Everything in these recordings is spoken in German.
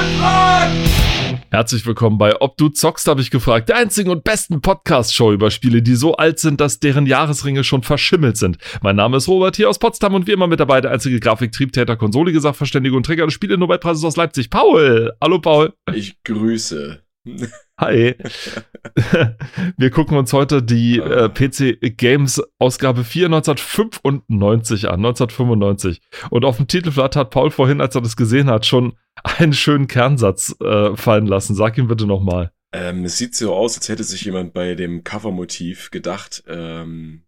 gefragt! Herzlich willkommen bei Ob du zockst, habe ich gefragt. Der einzigen und besten Podcast-Show über Spiele, die so alt sind, dass deren Jahresringe schon verschimmelt sind. Mein Name ist Robert hier aus Potsdam und wie immer mit dabei der einzige Grafiktriebtäter, konsolige Sachverständige und Träger des Spiele-Nobelpreises aus Leipzig, Paul. Hallo, Paul. Ich grüße. Hi. Wir gucken uns heute die äh, PC Games Ausgabe 4 1995 an, 1995. Und auf dem Titelblatt hat Paul vorhin, als er das gesehen hat, schon einen schönen Kernsatz äh, fallen lassen. Sag ihn bitte nochmal. Ähm, es sieht so aus, als hätte sich jemand bei dem Covermotiv gedacht, ähm,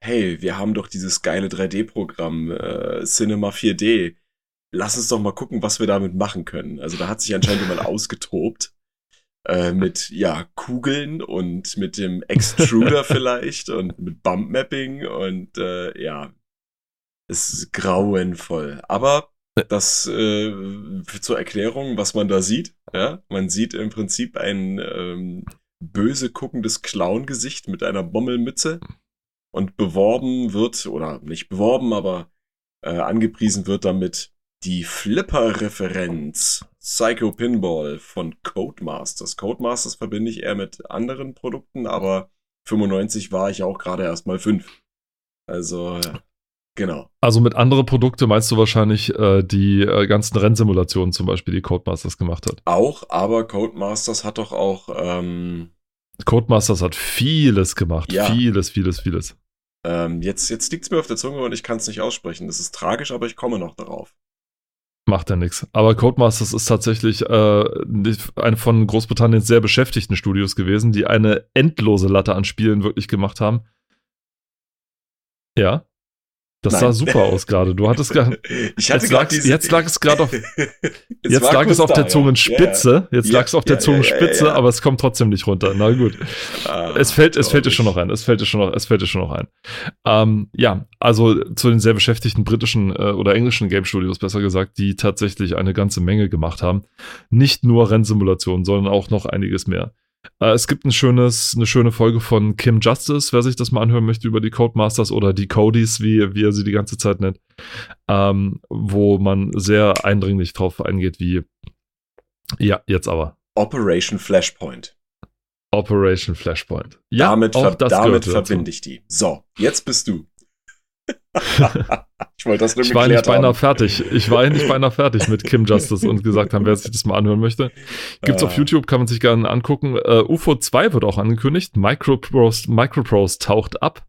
hey, wir haben doch dieses geile 3D-Programm äh, Cinema 4D. Lass uns doch mal gucken, was wir damit machen können. Also da hat sich anscheinend jemand ausgetobt äh, mit ja Kugeln und mit dem Extruder vielleicht und mit Bump Mapping und äh, ja, es ist grauenvoll. Aber das äh, zur Erklärung, was man da sieht, ja, man sieht im Prinzip ein ähm, böse guckendes Clown-Gesicht mit einer Bommelmütze und beworben wird, oder nicht beworben, aber äh, angepriesen wird damit die Flipper-Referenz Psycho Pinball von Codemasters. Codemasters verbinde ich eher mit anderen Produkten, aber 95 war ich auch gerade erst mal 5. Also, genau. Also mit anderen Produkten meinst du wahrscheinlich äh, die äh, ganzen Rennsimulationen zum Beispiel, die Codemasters gemacht hat. Auch, aber Codemasters hat doch auch. Ähm, Codemasters hat vieles gemacht. Ja. Vieles, vieles, vieles. Ähm, jetzt jetzt liegt es mir auf der Zunge und ich kann es nicht aussprechen. Das ist tragisch, aber ich komme noch darauf. Macht ja nichts. Aber Codemasters ist tatsächlich äh, eine von Großbritannien sehr beschäftigten Studios gewesen, die eine endlose Latte an Spielen wirklich gemacht haben. Ja. Das Nein. sah super aus gerade. Du hattest gerade. jetzt, lag, jetzt lag es gerade auf. jetzt lag es auf der Zungenspitze. Ja. Jetzt lag es auf der Zungenspitze, aber es kommt trotzdem nicht runter. Na gut. Ah, es fällt, es fällt dir schon noch ein. Es fällt dir schon noch, es fällt dir schon noch ein. Ähm, ja, also zu den sehr beschäftigten britischen äh, oder englischen Game Studios, besser gesagt, die tatsächlich eine ganze Menge gemacht haben. Nicht nur Rennsimulationen, sondern auch noch einiges mehr. Äh, es gibt ein schönes, eine schöne Folge von Kim Justice, wer sich das mal anhören möchte, über die Codemasters oder die Codys, wie, wie er sie die ganze Zeit nennt, ähm, wo man sehr eindringlich drauf eingeht, wie, ja, jetzt aber. Operation Flashpoint. Operation Flashpoint. Ja, damit, ver damit verbinde ich die. So, jetzt bist du. ich wollte das nur Ich war nicht beinahe haben. fertig. Ich war nicht beinahe fertig mit Kim Justice und gesagt haben, wer sich das mal anhören möchte. Gibt's ah. auf YouTube, kann man sich gerne angucken. Uh, UFO 2 wird auch angekündigt. Microprose, Microprose taucht ab.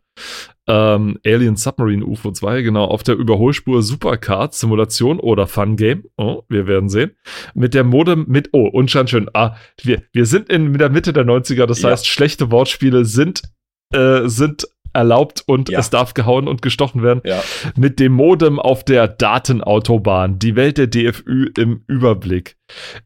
Ähm, Alien Submarine UFO 2, genau, auf der Überholspur Supercard, Simulation oder Fun Game. Oh, wir werden sehen. Mit der Modem, mit, oh, und schon schön, ah, wir, wir sind in der Mitte der 90er, das ja. heißt, schlechte Wortspiele sind, äh, sind erlaubt und ja. es darf gehauen und gestochen werden. Ja. Mit dem Modem auf der Datenautobahn. Die Welt der DFÜ im Überblick.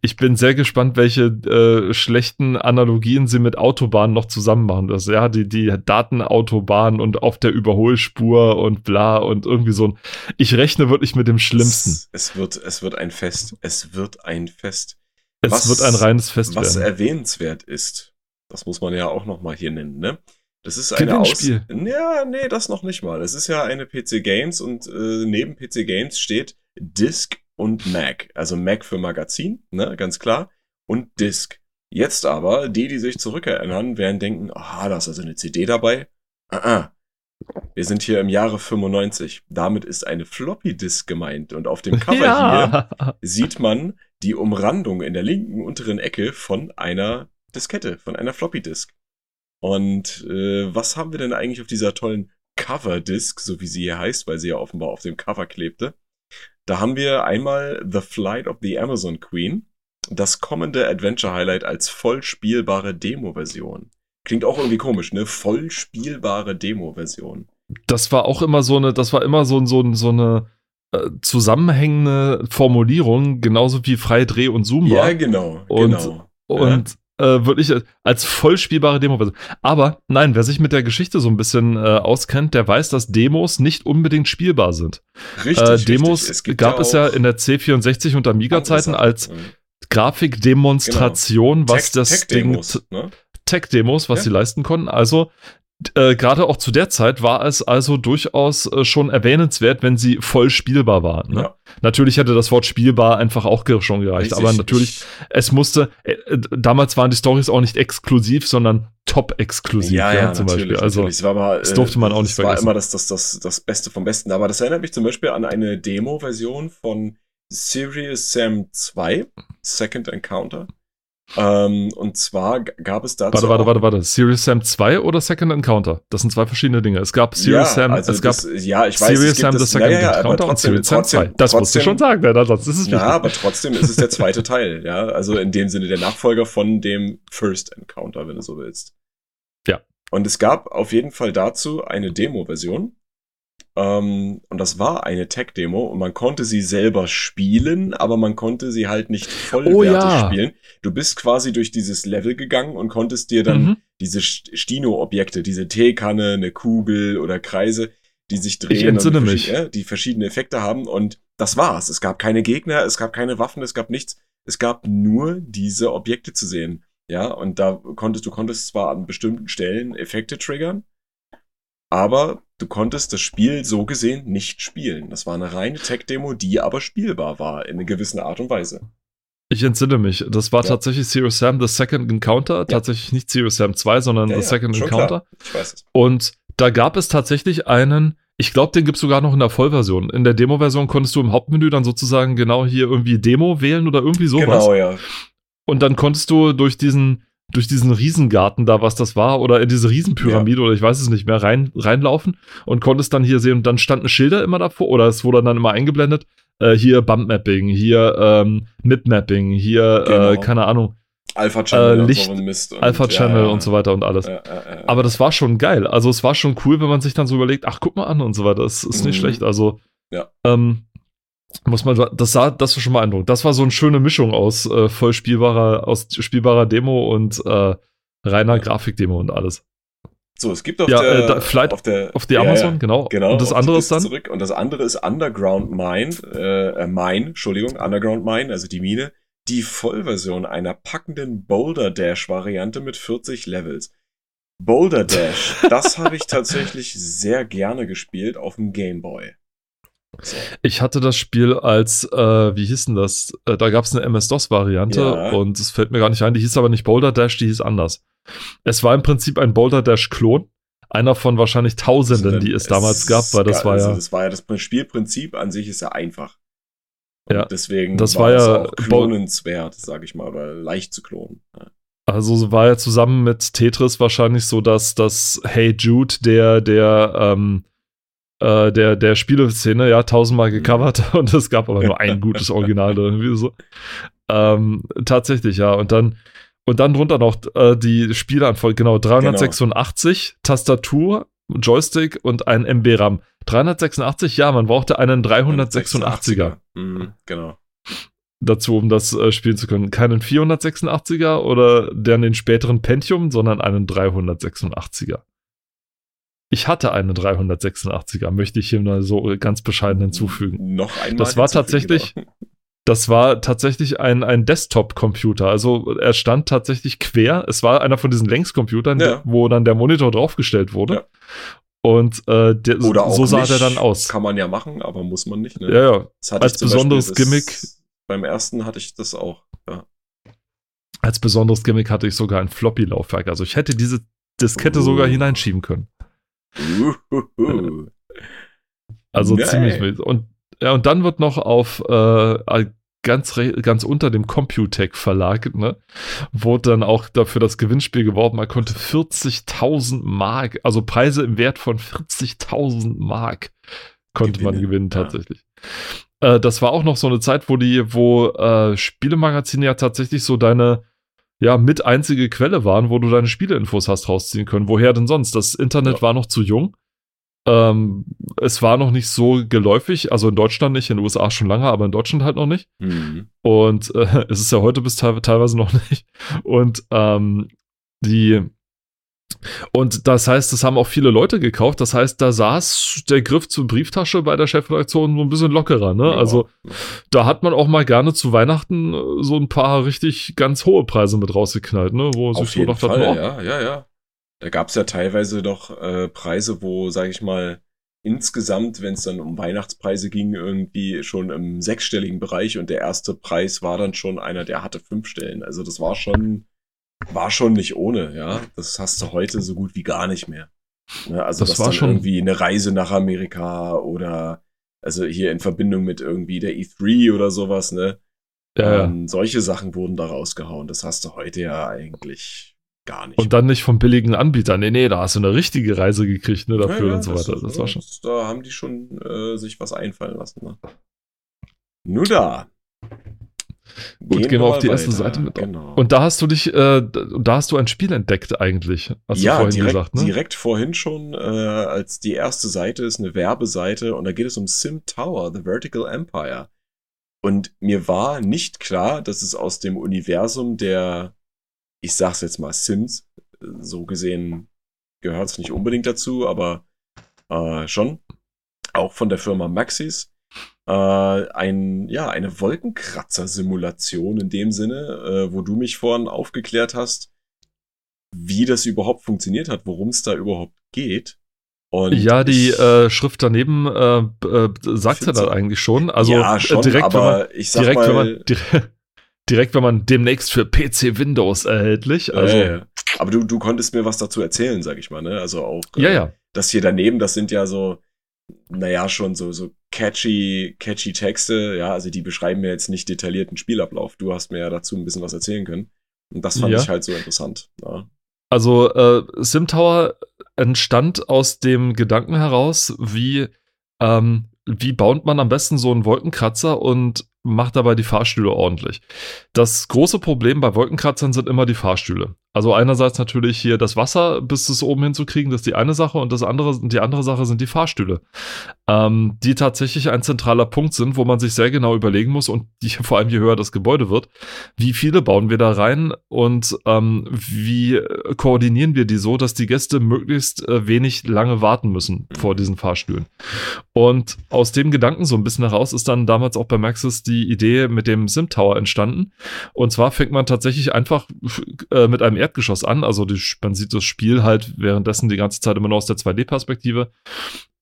Ich bin sehr gespannt, welche äh, schlechten Analogien sie mit Autobahnen noch zusammen machen. Das, ja, die, die Datenautobahn und auf der Überholspur und bla und irgendwie so ein. Ich rechne wirklich mit dem Schlimmsten. Es, es wird, es wird ein Fest. Es wird ein Fest. Es was, wird ein reines Fest was werden. erwähnenswert ist, das muss man ja auch noch mal hier nennen, ne? Das ist eine Aus Ja, nee, das noch nicht mal. Es ist ja eine PC Games und äh, neben PC Games steht Disk und Mac. Also Mac für Magazin, ne, ganz klar. Und Disk. Jetzt aber, die, die sich zurückerinnern, werden denken, aha, da ist also eine CD dabei. Ah, ah. Wir sind hier im Jahre 95. Damit ist eine Floppy Disk gemeint. Und auf dem Cover ja. hier sieht man die Umrandung in der linken unteren Ecke von einer Diskette, von einer Floppy Disk. Und äh, was haben wir denn eigentlich auf dieser tollen Cover-Disc, so wie sie hier heißt, weil sie ja offenbar auf dem Cover klebte? Da haben wir einmal The Flight of the Amazon Queen, das kommende Adventure Highlight als voll spielbare Demo-Version. Klingt auch irgendwie komisch, ne? Voll spielbare Demo-Version. Das war auch immer so eine, das war immer so, so, so eine äh, zusammenhängende Formulierung, genauso wie frei Dreh- und Zoom war. Ja, genau. Und, genau. und äh, wirklich als vollspielbare Demo. Aber nein, wer sich mit der Geschichte so ein bisschen äh, auskennt, der weiß, dass Demos nicht unbedingt spielbar sind. Richtig. Äh, Demos richtig. gab ja es ja in der C64 und Amiga-Zeiten als Grafikdemonstration, genau. was Tech, das Tech Ding. Ne? Tech-Demos, was ja. sie leisten konnten. Also äh, gerade auch zu der Zeit war es also durchaus äh, schon erwähnenswert, wenn sie voll spielbar war. Ne? Ja. Natürlich hätte das Wort spielbar einfach auch schon gereicht, Richtig. aber natürlich, es musste, äh, äh, damals waren die Stories auch nicht exklusiv, sondern top-exklusiv, ja, ja, ja, zum Beispiel. Also, das, war mal, das durfte man auch nicht vergessen. Das war immer das, das, das, das Beste vom Besten. Aber das erinnert mich zum Beispiel an eine Demo-Version von Serious Sam 2, Second Encounter. Ähm, und zwar gab es dazu. Warte, warte, warte, warte. Serious Sam 2 oder Second Encounter? Das sind zwei verschiedene Dinge. Es gab Serious ja, Sam, also es gab ja, ich weiß, Serious Sam the Second ja, ja, Encounter trotzdem, und Serious Sam 2. Das trotzdem, musst du schon sagen, ne? sonst ist es Ja, aber trotzdem ist es der zweite Teil, ja. Also in dem Sinne der Nachfolger von dem First Encounter, wenn du so willst. Ja. Und es gab auf jeden Fall dazu eine Demo-Version. Ähm, und das war eine Tech-Demo und man konnte sie selber spielen, aber man konnte sie halt nicht vollwertig oh, ja. spielen. Du bist quasi durch dieses Level gegangen und konntest dir dann mhm. diese Stino-Objekte, diese Teekanne, eine Kugel oder Kreise, die sich drehen und mich. die verschiedene Effekte haben und das war's. Es gab keine Gegner, es gab keine Waffen, es gab nichts. Es gab nur diese Objekte zu sehen. Ja, und da konntest du konntest zwar an bestimmten Stellen Effekte triggern, aber du konntest das Spiel so gesehen nicht spielen. Das war eine reine Tech-Demo, die aber spielbar war in einer gewissen Art und Weise. Ich entsinne mich. Das war ja. tatsächlich Zero Sam The Second Encounter. Ja. Tatsächlich nicht Zero Sam 2, sondern ja, The Second Encounter. Klar. Ich weiß es. Und da gab es tatsächlich einen, ich glaube, den gibt es sogar noch in der Vollversion. In der Demo-Version konntest du im Hauptmenü dann sozusagen genau hier irgendwie Demo wählen oder irgendwie sowas. Genau, ja. Und dann konntest du durch diesen, durch diesen Riesengarten da, was das war, oder in diese Riesenpyramide, ja. oder ich weiß es nicht mehr, rein, reinlaufen und konntest dann hier sehen, und dann standen Schilder immer davor, oder es wurde dann immer eingeblendet, äh, hier Bumpmapping, hier ähm, Mipmapping, hier, äh, genau. äh, keine Ahnung. Alpha Channel äh, Licht, und so Alpha Channel ja, ja. und so weiter und alles. Aber das war schon geil. Also es war schon cool, wenn man sich dann so überlegt, ach, guck mal an und so weiter. Das ist nicht mhm. schlecht. Also ja. ähm, muss man, das sah, das war schon mal Eindruck. Das war so eine schöne Mischung aus äh, voll spielbarer, aus spielbarer Demo und äh, reiner Grafikdemo und alles. So, es gibt auf ja, der, äh, da, Flight auf der auf die Amazon, ja, genau. genau. Und das andere ist dann zurück und das andere ist Underground Mine, äh, äh, Mine, Entschuldigung, Underground Mine, also die Mine, die Vollversion einer packenden Boulder Dash Variante mit 40 Levels. Boulder Dash, das habe ich tatsächlich sehr gerne gespielt auf dem Game Boy. Ich hatte das Spiel als, äh, wie hieß denn das? Äh, da gab es eine MS-DOS-Variante ja. und es fällt mir gar nicht ein, die hieß aber nicht Boulder Dash, die hieß anders. Es war im Prinzip ein Boulder Dash-Klon. Einer von wahrscheinlich Tausenden, die es, es damals gab, weil das war also ja. Das war ja das Spielprinzip an sich ist ja einfach. Und ja, deswegen das war, war ja auch klonenswert, sag ich mal, oder leicht zu klonen. Ja. Also war ja zusammen mit Tetris wahrscheinlich so, dass das Hey Jude der der ähm, äh, der, der Spieleszene, ja, tausendmal gecovert und es gab aber nur ein gutes Original irgendwie so. Ähm, tatsächlich, ja. Und dann, und dann drunter noch äh, die Spieleanfolge, genau, 386, genau. Tastatur, Joystick und ein MB RAM. 386, ja, man brauchte einen 386er. Mhm, genau. Dazu, um das äh, spielen zu können. Keinen 486er oder dann den späteren Pentium, sondern einen 386er. Ich hatte eine 386er, möchte ich hier mal so ganz bescheiden hinzufügen. Noch einmal. Das war tatsächlich, das war tatsächlich ein, ein Desktop-Computer. Also er stand tatsächlich quer. Es war einer von diesen Längscomputern, ja. wo dann der Monitor draufgestellt wurde. Ja. Und äh, der, so sah nicht. der dann aus. Kann man ja machen, aber muss man nicht. Ne? Ja, ja. Als besonderes Beispiel, Gimmick. Beim ersten hatte ich das auch. Ja. Als besonderes Gimmick hatte ich sogar ein Floppy-Laufwerk. Also ich hätte diese Diskette uh. sogar hineinschieben können. Also Nein. ziemlich wild. Und, ja, und dann wird noch auf äh, ganz, ganz unter dem Computec Verlag, ne, wurde dann auch dafür das Gewinnspiel geworben. Man konnte 40.000 Mark, also Preise im Wert von 40.000 Mark konnte Gewinnen, man gewinnen tatsächlich. Ja. Äh, das war auch noch so eine Zeit, wo die, wo äh, Spielemagazine ja tatsächlich so deine ja, mit einzige Quelle waren, wo du deine Spieleinfos hast rausziehen können. Woher denn sonst? Das Internet ja. war noch zu jung. Ähm, es war noch nicht so geläufig, also in Deutschland nicht, in den USA schon lange, aber in Deutschland halt noch nicht. Mhm. Und äh, es ist ja heute bis teilweise noch nicht. Und ähm, die und das heißt, das haben auch viele Leute gekauft. Das heißt, da saß der Griff zur Brieftasche bei der Chefredaktion so ein bisschen lockerer. Ne? Ja. Also da hat man auch mal gerne zu Weihnachten äh, so ein paar richtig ganz hohe Preise mit rausgeknallt, ne? wo Auf sich so dachte, oh, ja, ja, ja. Da gab es ja teilweise doch äh, Preise, wo, sag ich mal, insgesamt, wenn es dann um Weihnachtspreise ging, irgendwie schon im sechsstelligen Bereich und der erste Preis war dann schon einer, der hatte fünf Stellen. Also das war schon, war schon nicht ohne, ja. Das hast du heute so gut wie gar nicht mehr. Ne? Also das war schon irgendwie eine Reise nach Amerika oder also hier in Verbindung mit irgendwie der E3 oder sowas, ne? Ja, ähm, solche Sachen wurden da rausgehauen. Das hast du heute ja eigentlich gar nicht. Und dann nicht vom billigen Anbieter. Nee, nee, da hast du eine richtige Reise gekriegt, ne, dafür ja, ja, und so weiter. Das, das war schon. Da haben die schon äh, sich was einfallen lassen, ne? Nur da. Gut, gehen, gehen wir auf die weiter. erste Seite mit. Genau. Und da hast du dich, äh, da hast du ein Spiel entdeckt eigentlich. Hast ja, du vorhin direkt, gesagt, ne? direkt vorhin schon, äh, als die erste Seite ist eine Werbeseite und da geht es um Sim Tower, The Vertical Empire. Und mir war nicht klar, dass es aus dem Universum der, ich sag's jetzt mal, Sims, so gesehen gehört es nicht unbedingt dazu, aber äh, schon, auch von der Firma Maxis äh, ein, ja, eine Wolkenkratzer-Simulation in dem Sinne, äh, wo du mich vorhin aufgeklärt hast, wie das überhaupt funktioniert hat, worum es da überhaupt geht. Und ja, die äh, Schrift daneben äh, äh, sagt ja da eigentlich schon. Also ja, schon, direkt, wenn man, direkt, mal, wenn man direkt, direkt, wenn man demnächst für PC Windows erhältlich. Also. Ja, ja. Aber du, du konntest mir was dazu erzählen, sag ich mal, ne? Also auch ja, ja. das hier daneben, das sind ja so, naja, schon so, so catchy, catchy Texte, ja, also die beschreiben mir jetzt nicht detaillierten Spielablauf. Du hast mir ja dazu ein bisschen was erzählen können. Und das fand ja. ich halt so interessant. Ja. Also äh, SimTower entstand aus dem Gedanken heraus, wie, ähm, wie baut man am besten so einen Wolkenkratzer und macht dabei die Fahrstühle ordentlich. Das große Problem bei Wolkenkratzern sind immer die Fahrstühle. Also einerseits natürlich hier das Wasser bis es oben hinzukriegen, das ist die eine Sache und das andere, die andere Sache sind die Fahrstühle, ähm, die tatsächlich ein zentraler Punkt sind, wo man sich sehr genau überlegen muss und die, vor allem je höher das Gebäude wird, wie viele bauen wir da rein und ähm, wie koordinieren wir die so, dass die Gäste möglichst äh, wenig lange warten müssen vor diesen Fahrstühlen. Und aus dem Gedanken so ein bisschen heraus ist dann damals auch bei Maxis die Idee mit dem Sim Tower entstanden. Und zwar fängt man tatsächlich einfach äh, mit einem Erdgeschoss an. Also die, man sieht das Spiel halt währenddessen die ganze Zeit immer nur aus der 2D-Perspektive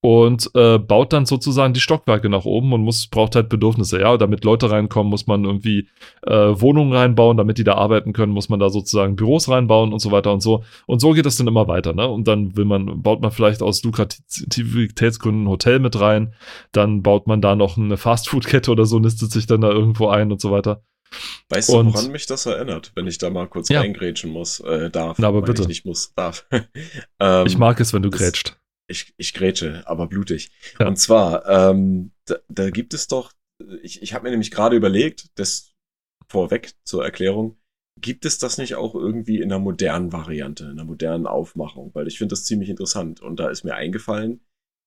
und äh, baut dann sozusagen die Stockwerke nach oben und muss braucht halt Bedürfnisse. Ja, damit Leute reinkommen, muss man irgendwie äh, Wohnungen reinbauen, damit die da arbeiten können, muss man da sozusagen Büros reinbauen und so weiter und so. Und so geht das dann immer weiter. Ne? Und dann will man baut man vielleicht aus Lukrativitätsgründen ein Hotel mit rein, dann baut man da noch eine Fastfood-Kette oder so, nistet sich dann da irgendwo ein und so weiter. Weißt und, du, woran mich das erinnert, wenn ich da mal kurz ja. reingrätschen muss, äh, darf? Na, aber bitte. Ich nicht muss, darf. ähm, ich mag es, wenn du grätscht ich, ich grätsche, aber blutig. Ja. Und zwar, ähm, da, da gibt es doch, ich, ich habe mir nämlich gerade überlegt, das vorweg zur Erklärung, gibt es das nicht auch irgendwie in einer modernen Variante, in einer modernen Aufmachung? Weil ich finde das ziemlich interessant. Und da ist mir eingefallen,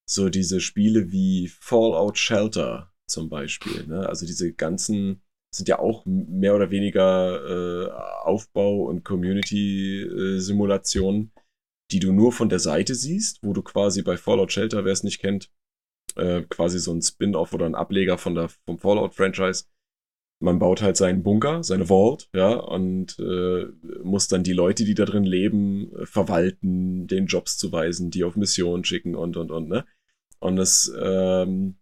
so diese Spiele wie Fallout Shelter zum Beispiel, ne? Also diese ganzen sind ja auch mehr oder weniger äh, Aufbau- und Community-Simulationen, die du nur von der Seite siehst, wo du quasi bei Fallout Shelter, wer es nicht kennt, äh, quasi so ein Spin-off oder ein Ableger von der, vom Fallout-Franchise. Man baut halt seinen Bunker, seine Vault, ja, und äh, muss dann die Leute, die da drin leben, äh, verwalten, den Jobs zuweisen, die auf Missionen schicken und und und, ne? Und es ähm,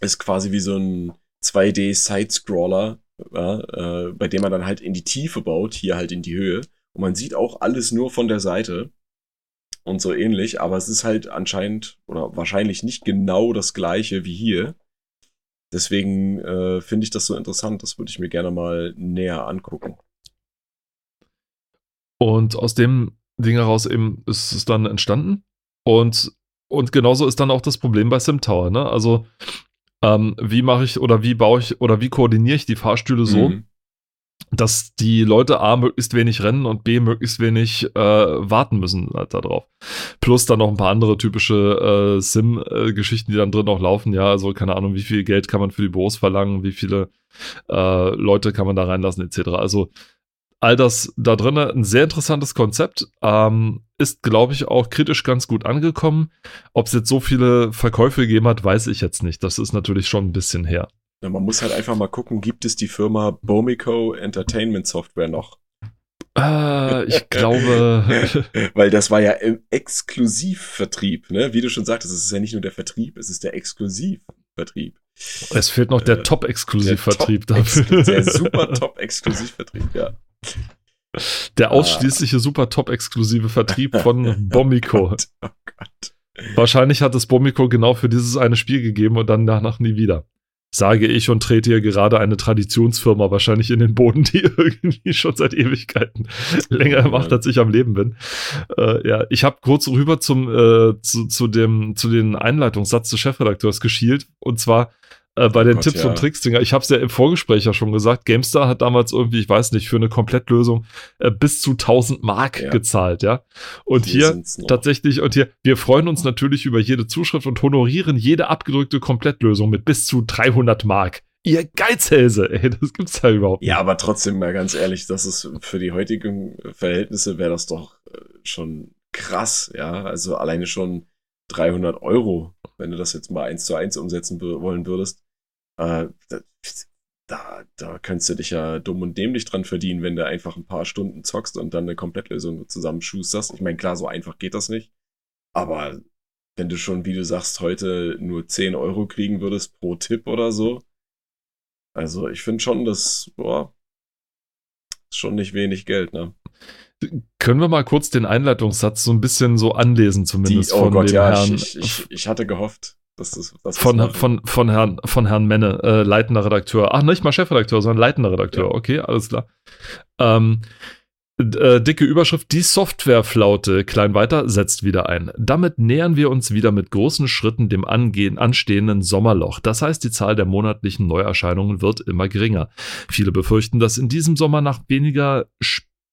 ist quasi wie so ein 2D-Side-Scroller, ja, äh, bei dem man dann halt in die Tiefe baut, hier halt in die Höhe. Und man sieht auch alles nur von der Seite und so ähnlich, aber es ist halt anscheinend oder wahrscheinlich nicht genau das gleiche wie hier. Deswegen äh, finde ich das so interessant, das würde ich mir gerne mal näher angucken. Und aus dem Ding heraus eben ist es dann entstanden. Und, und genauso ist dann auch das Problem bei SimTower, ne? Also, ähm, wie mache ich oder wie baue ich oder wie koordiniere ich die Fahrstühle so, mhm dass die Leute A möglichst wenig rennen und B möglichst wenig äh, warten müssen halt darauf. Plus dann noch ein paar andere typische äh, Sim-Geschichten, die dann drin auch laufen. Ja, also keine Ahnung, wie viel Geld kann man für die Büros verlangen, wie viele äh, Leute kann man da reinlassen, etc. Also all das da drin, ein sehr interessantes Konzept. Ähm, ist, glaube ich, auch kritisch ganz gut angekommen. Ob es jetzt so viele Verkäufe gegeben hat, weiß ich jetzt nicht. Das ist natürlich schon ein bisschen her. Ja, man muss halt einfach mal gucken, gibt es die Firma Bomico Entertainment Software noch? Äh, ich glaube. Weil das war ja im Exklusivvertrieb, ne? Wie du schon sagtest, es ist ja nicht nur der Vertrieb, es ist der Exklusivvertrieb. Es fehlt noch der äh, Top-Exklusivvertrieb dafür. Der super Top-Exklusivvertrieb, ja. Der ah. ausschließliche ah. super Top-exklusive Vertrieb von Bomiko. oh Gott, oh Gott. Wahrscheinlich hat es Bomiko genau für dieses eine Spiel gegeben und dann danach nie wieder sage ich und trete hier gerade eine Traditionsfirma wahrscheinlich in den Boden, die irgendwie schon seit Ewigkeiten länger macht, als ich am Leben bin. Äh, ja, ich habe kurz rüber zum äh, zu, zu dem zu den Einleitungssatz des Chefredakteurs geschielt und zwar äh, bei oh den Gott, Tipps ja. und Tricks Dinger. Ich habe es ja im Vorgespräch ja schon gesagt. GameStar hat damals irgendwie, ich weiß nicht, für eine Komplettlösung äh, bis zu 1000 Mark ja. gezahlt, ja. Und hier, hier tatsächlich und hier, wir freuen uns natürlich über jede Zuschrift und honorieren jede abgedrückte Komplettlösung mit bis zu 300 Mark. Ihr Geizhälse, ey, das gibt's ja überhaupt nicht. Ja, aber trotzdem mal ganz ehrlich, das ist für die heutigen Verhältnisse wäre das doch äh, schon krass, ja. Also alleine schon 300 Euro, wenn du das jetzt mal eins zu eins umsetzen wollen würdest äh, da, da könntest du dich ja dumm und dämlich dran verdienen, wenn du einfach ein paar Stunden zockst und dann eine Komplettlösung zusammenschusterst. Ich meine, klar, so einfach geht das nicht. Aber wenn du schon, wie du sagst, heute nur 10 Euro kriegen würdest pro Tipp oder so. Also ich finde schon, das boah, ist schon nicht wenig Geld, ne? Können wir mal kurz den Einleitungssatz so ein bisschen so anlesen, zumindest Die, oh von Gott, dem ja, Herrn. Ich, ich, ich hatte gehofft. Das ist, das von, von, von, Herrn, von Herrn Menne, äh, leitender Redakteur. Ach, nicht mal Chefredakteur, sondern leitender Redakteur. Ja. Okay, alles klar. Ähm, äh, dicke Überschrift, die Softwareflaute, klein weiter, setzt wieder ein. Damit nähern wir uns wieder mit großen Schritten dem angehen, anstehenden Sommerloch. Das heißt, die Zahl der monatlichen Neuerscheinungen wird immer geringer. Viele befürchten, dass in diesem Sommer nach weniger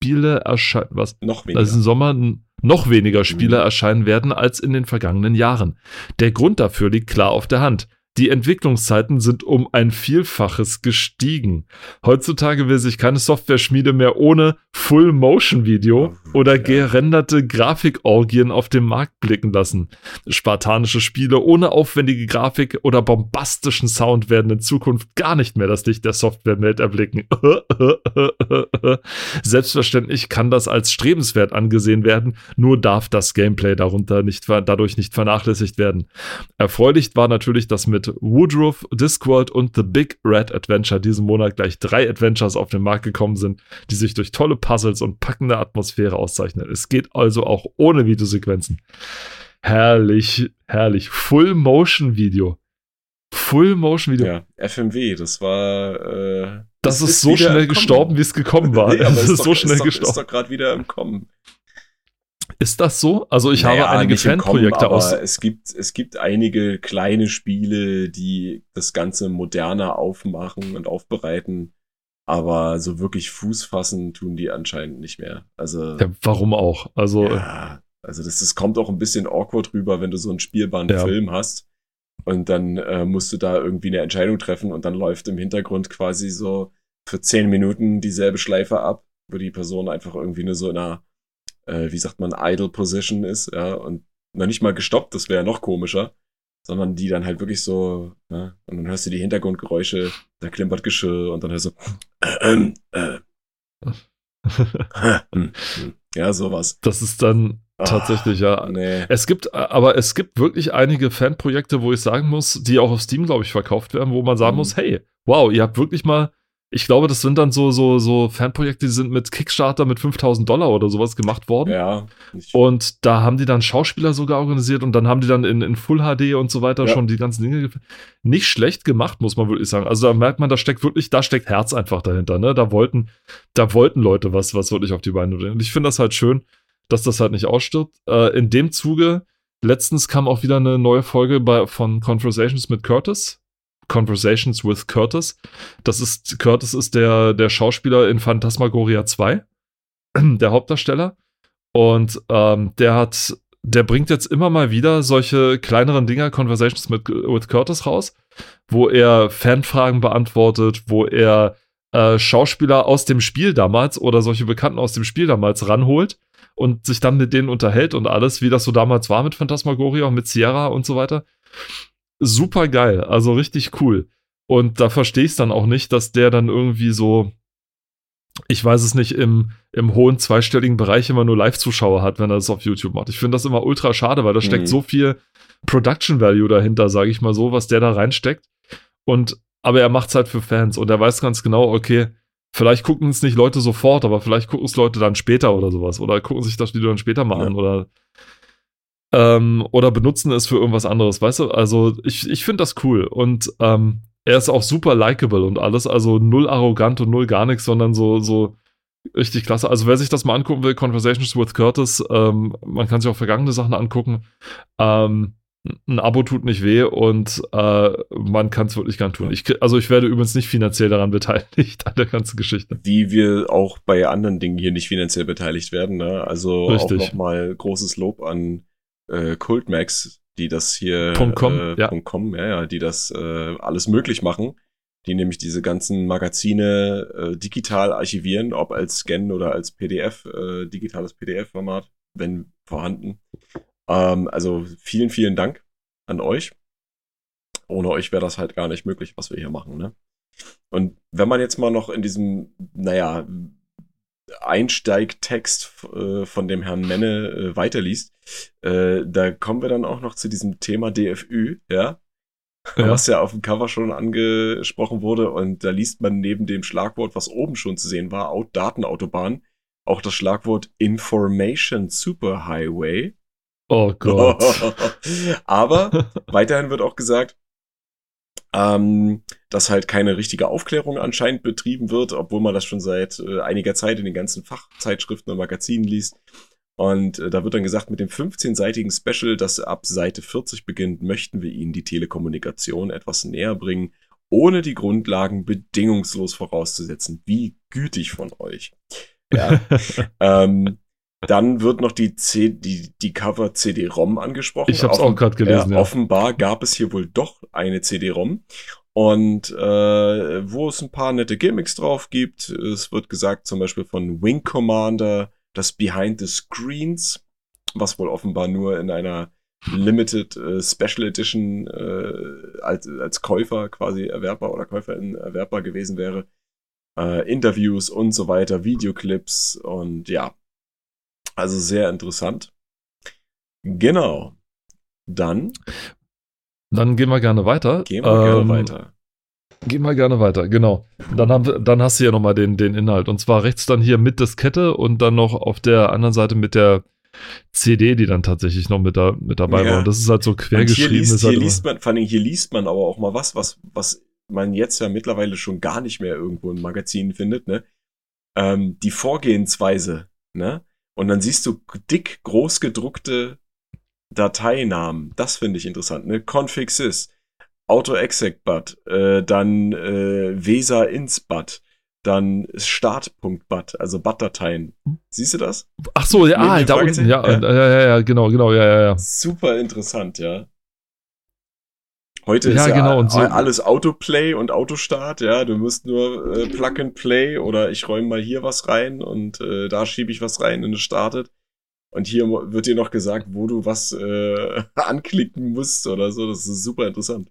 Spiele erscheinen, was? Noch weniger. Also im Sommer noch weniger Spiele mhm. erscheinen werden als in den vergangenen Jahren. Der Grund dafür liegt klar auf der Hand. Die Entwicklungszeiten sind um ein Vielfaches gestiegen. Heutzutage will sich keine Software-Schmiede mehr ohne Full-Motion-Video oder gerenderte Grafikorgien auf dem Markt blicken lassen. Spartanische Spiele ohne aufwendige Grafik oder bombastischen Sound werden in Zukunft gar nicht mehr das Licht der Software-Welt erblicken. Selbstverständlich kann das als strebenswert angesehen werden, nur darf das Gameplay darunter nicht, dadurch nicht vernachlässigt werden. Erfreulich war natürlich, dass mit mit Woodruff, Discworld und The Big Red Adventure diesen Monat gleich drei Adventures auf den Markt gekommen sind, die sich durch tolle Puzzles und packende Atmosphäre auszeichnen. Es geht also auch ohne Videosequenzen. Herrlich, herrlich. Full Motion Video. Full Motion Video. Ja, FMW, das war. Äh, das, das ist, ist so schnell gestorben, wie es gekommen war. nee, das ist, ist so schnell ist gestorben. Ist doch gerade wieder im Kommen. Ist das so? Also ich naja, habe einige Fanprojekte aus. Es gibt, es gibt einige kleine Spiele, die das Ganze moderner aufmachen und aufbereiten. Aber so wirklich Fuß fassen tun die anscheinend nicht mehr. Also. Ja, warum auch? Also. Ja, also das, das kommt auch ein bisschen awkward rüber, wenn du so einen spielbaren ja. Film hast. Und dann äh, musst du da irgendwie eine Entscheidung treffen und dann läuft im Hintergrund quasi so für zehn Minuten dieselbe Schleife ab, wo die Person einfach irgendwie nur so in einer äh, wie sagt man, idle Position ist, ja, und noch nicht mal gestoppt, das wäre noch komischer, sondern die dann halt wirklich so, ne, und dann hörst du die Hintergrundgeräusche, da klimpert Geschirr und dann hörst du, äh, äh, äh, ja, sowas. Das ist dann tatsächlich, ja. Nee. Es gibt, aber es gibt wirklich einige Fanprojekte, wo ich sagen muss, die auch auf Steam, glaube ich, verkauft werden, wo man sagen mhm. muss, hey, wow, ihr habt wirklich mal ich glaube, das sind dann so, so, so Fanprojekte, die sind mit Kickstarter mit 5000 Dollar oder sowas gemacht worden. Ja. Und da haben die dann Schauspieler sogar organisiert und dann haben die dann in, in Full HD und so weiter ja. schon die ganzen Dinge. Nicht schlecht gemacht, muss man wirklich sagen. Also da merkt man, da steckt wirklich, da steckt Herz einfach dahinter, ne? Da wollten, da wollten Leute was, was wirklich auf die Beine bringen. Und ich finde das halt schön, dass das halt nicht ausstirbt. Äh, in dem Zuge, letztens kam auch wieder eine neue Folge bei, von Conversations mit Curtis Conversations with Curtis. Das ist, Curtis ist der, der Schauspieler in Phantasmagoria 2, der Hauptdarsteller. Und ähm, der hat, der bringt jetzt immer mal wieder solche kleineren Dinger, Conversations mit, with Curtis raus, wo er Fanfragen beantwortet, wo er äh, Schauspieler aus dem Spiel damals oder solche Bekannten aus dem Spiel damals ranholt und sich dann mit denen unterhält und alles, wie das so damals war mit Phantasmagoria und mit Sierra und so weiter super geil, also richtig cool. Und da verstehe ich es dann auch nicht, dass der dann irgendwie so ich weiß es nicht, im, im hohen zweistelligen Bereich immer nur Live-Zuschauer hat, wenn er das auf YouTube macht. Ich finde das immer ultra schade, weil da steckt mhm. so viel Production Value dahinter, sage ich mal so, was der da reinsteckt. Und aber er macht es halt für Fans und er weiß ganz genau, okay, vielleicht gucken es nicht Leute sofort, aber vielleicht gucken es Leute dann später oder sowas oder gucken sich das Video dann später mal ja. an oder ähm, oder benutzen es für irgendwas anderes, weißt du? Also ich, ich finde das cool und ähm, er ist auch super likable und alles, also null arrogant und null gar nichts, sondern so, so richtig klasse. Also wer sich das mal angucken will, Conversations with Curtis, ähm, man kann sich auch vergangene Sachen angucken. Ähm, ein Abo tut nicht weh und äh, man kann es wirklich gern tun. Ich, also ich werde übrigens nicht finanziell daran beteiligt an der ganzen Geschichte. Wie wir auch bei anderen Dingen hier nicht finanziell beteiligt werden. Ne? Also Richtig. auch nochmal großes Lob an äh, Cultmax, die das hier .com, äh, ja. .com, ja, ja, die das äh, alles möglich machen, die nämlich diese ganzen Magazine äh, digital archivieren, ob als Scan oder als PDF, äh, digitales PDF-Format, wenn vorhanden. Ähm, also vielen, vielen Dank an euch. Ohne euch wäre das halt gar nicht möglich, was wir hier machen, ne? Und wenn man jetzt mal noch in diesem, naja, Einsteigtext äh, von dem Herrn Menne äh, weiterliest, äh, da kommen wir dann auch noch zu diesem Thema DFÜ, ja? ja? Was ja auf dem Cover schon angesprochen wurde. Und da liest man neben dem Schlagwort, was oben schon zu sehen war, Datenautobahn, auch das Schlagwort Information Superhighway. Oh Gott. Aber weiterhin wird auch gesagt, ähm, dass halt keine richtige Aufklärung anscheinend betrieben wird, obwohl man das schon seit äh, einiger Zeit in den ganzen Fachzeitschriften und Magazinen liest. Und äh, da wird dann gesagt, mit dem 15-seitigen Special, das ab Seite 40 beginnt, möchten wir Ihnen die Telekommunikation etwas näher bringen, ohne die Grundlagen bedingungslos vorauszusetzen. Wie gütig von euch. Ja. ähm, dann wird noch die, C die, die Cover CD-ROM angesprochen. Ich habe es auch gerade gelesen. Ja, ja. Offenbar gab es hier wohl doch eine CD-ROM. Und äh, wo es ein paar nette Gimmicks drauf gibt, es wird gesagt zum Beispiel von Wing Commander, das Behind the Screens, was wohl offenbar nur in einer Limited äh, Special Edition äh, als, als Käufer quasi erwerbbar oder Käuferin erwerbbar gewesen wäre. Äh, Interviews und so weiter, Videoclips und ja, also sehr interessant. Genau. Dann. Dann gehen wir gerne weiter. Gehen wir ähm, gerne weiter. Gehen wir gerne weiter, genau. Dann, haben, dann hast du ja nochmal den, den Inhalt. Und zwar rechts dann hier mit Diskette und dann noch auf der anderen Seite mit der CD, die dann tatsächlich noch mit, da, mit dabei ja. war. Und das ist halt so quer geschrieben. Hier, liest, halt liest man, vor allem hier liest man aber auch mal was, was, was man jetzt ja mittlerweile schon gar nicht mehr irgendwo in Magazinen findet, ne? Ähm, die Vorgehensweise, ne? Und dann siehst du dick groß gedruckte Dateinamen. Das finde ich interessant. Ne? Config sys, AutoExec-Bat, äh, dann äh, Vesa dann Start.bat, also Bat-Dateien. Siehst du das? Ach so, ja, ah, da unten, ja, ja, ja, ja, genau, genau, ja, ja, ja. Super interessant, ja. Heute ja, ist ja genau, so. alles Autoplay und Autostart, ja. Du musst nur äh, Plug and Play oder ich räume mal hier was rein und äh, da schiebe ich was rein und es startet. Und hier wird dir noch gesagt, wo du was äh, anklicken musst oder so. Das ist super interessant.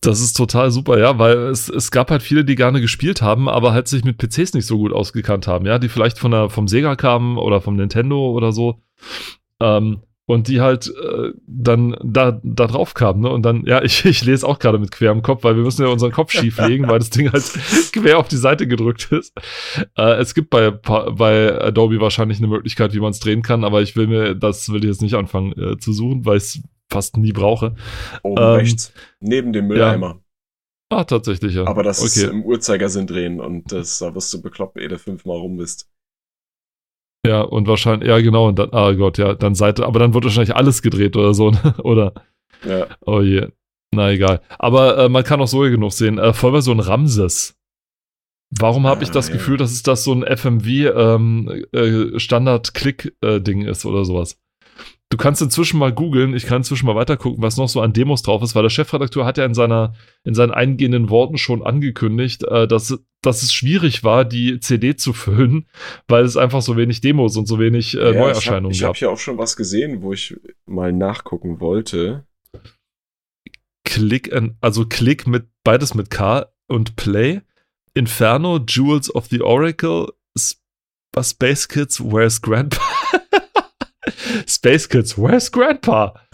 Das ist total super, ja, weil es, es gab halt viele, die gerne gespielt haben, aber halt sich mit PCs nicht so gut ausgekannt haben, ja, die vielleicht von der, vom Sega kamen oder vom Nintendo oder so. Ähm, und die halt äh, dann da, da drauf kamen. Ne? Und dann, ja, ich, ich lese auch gerade mit quer im Kopf, weil wir müssen ja unseren Kopf schief legen, weil das Ding halt quer auf die Seite gedrückt ist. Äh, es gibt bei, bei Adobe wahrscheinlich eine Möglichkeit, wie man es drehen kann, aber ich will mir, das will ich jetzt nicht anfangen äh, zu suchen, weil ich es fast nie brauche. Oben ähm, rechts, neben dem Mülleimer. Ja. Ah, tatsächlich, ja. Aber das okay. ist im Uhrzeigersinn drehen und das, da wirst du bekloppt, ehe du fünfmal rum bist. Ja, und wahrscheinlich, ja, genau, und dann, ah Gott, ja, dann Seite, aber dann wird wahrscheinlich alles gedreht oder so, ne? oder? Ja. Oh je. Na egal. Aber äh, man kann auch so genug sehen. Äh, Vollversion Ramses. Warum habe ah, ich das ja. Gefühl, dass es das so ein FMV ähm, äh, äh, ist oder sowas? Du kannst inzwischen mal googeln, ich kann inzwischen mal weitergucken, was noch so an Demos drauf ist, weil der Chefredakteur hat ja in, seiner, in seinen eingehenden Worten schon angekündigt, äh, dass, dass es schwierig war, die CD zu füllen, weil es einfach so wenig Demos und so wenig äh, ja, Neuerscheinungen ich hab, gab. Ich habe ja auch schon was gesehen, wo ich mal nachgucken wollte. Klick, also Klick mit beides mit K und Play. Inferno, Jewels of the Oracle, Space Kids, where's Grandpa? Space Kids, where's Grandpa?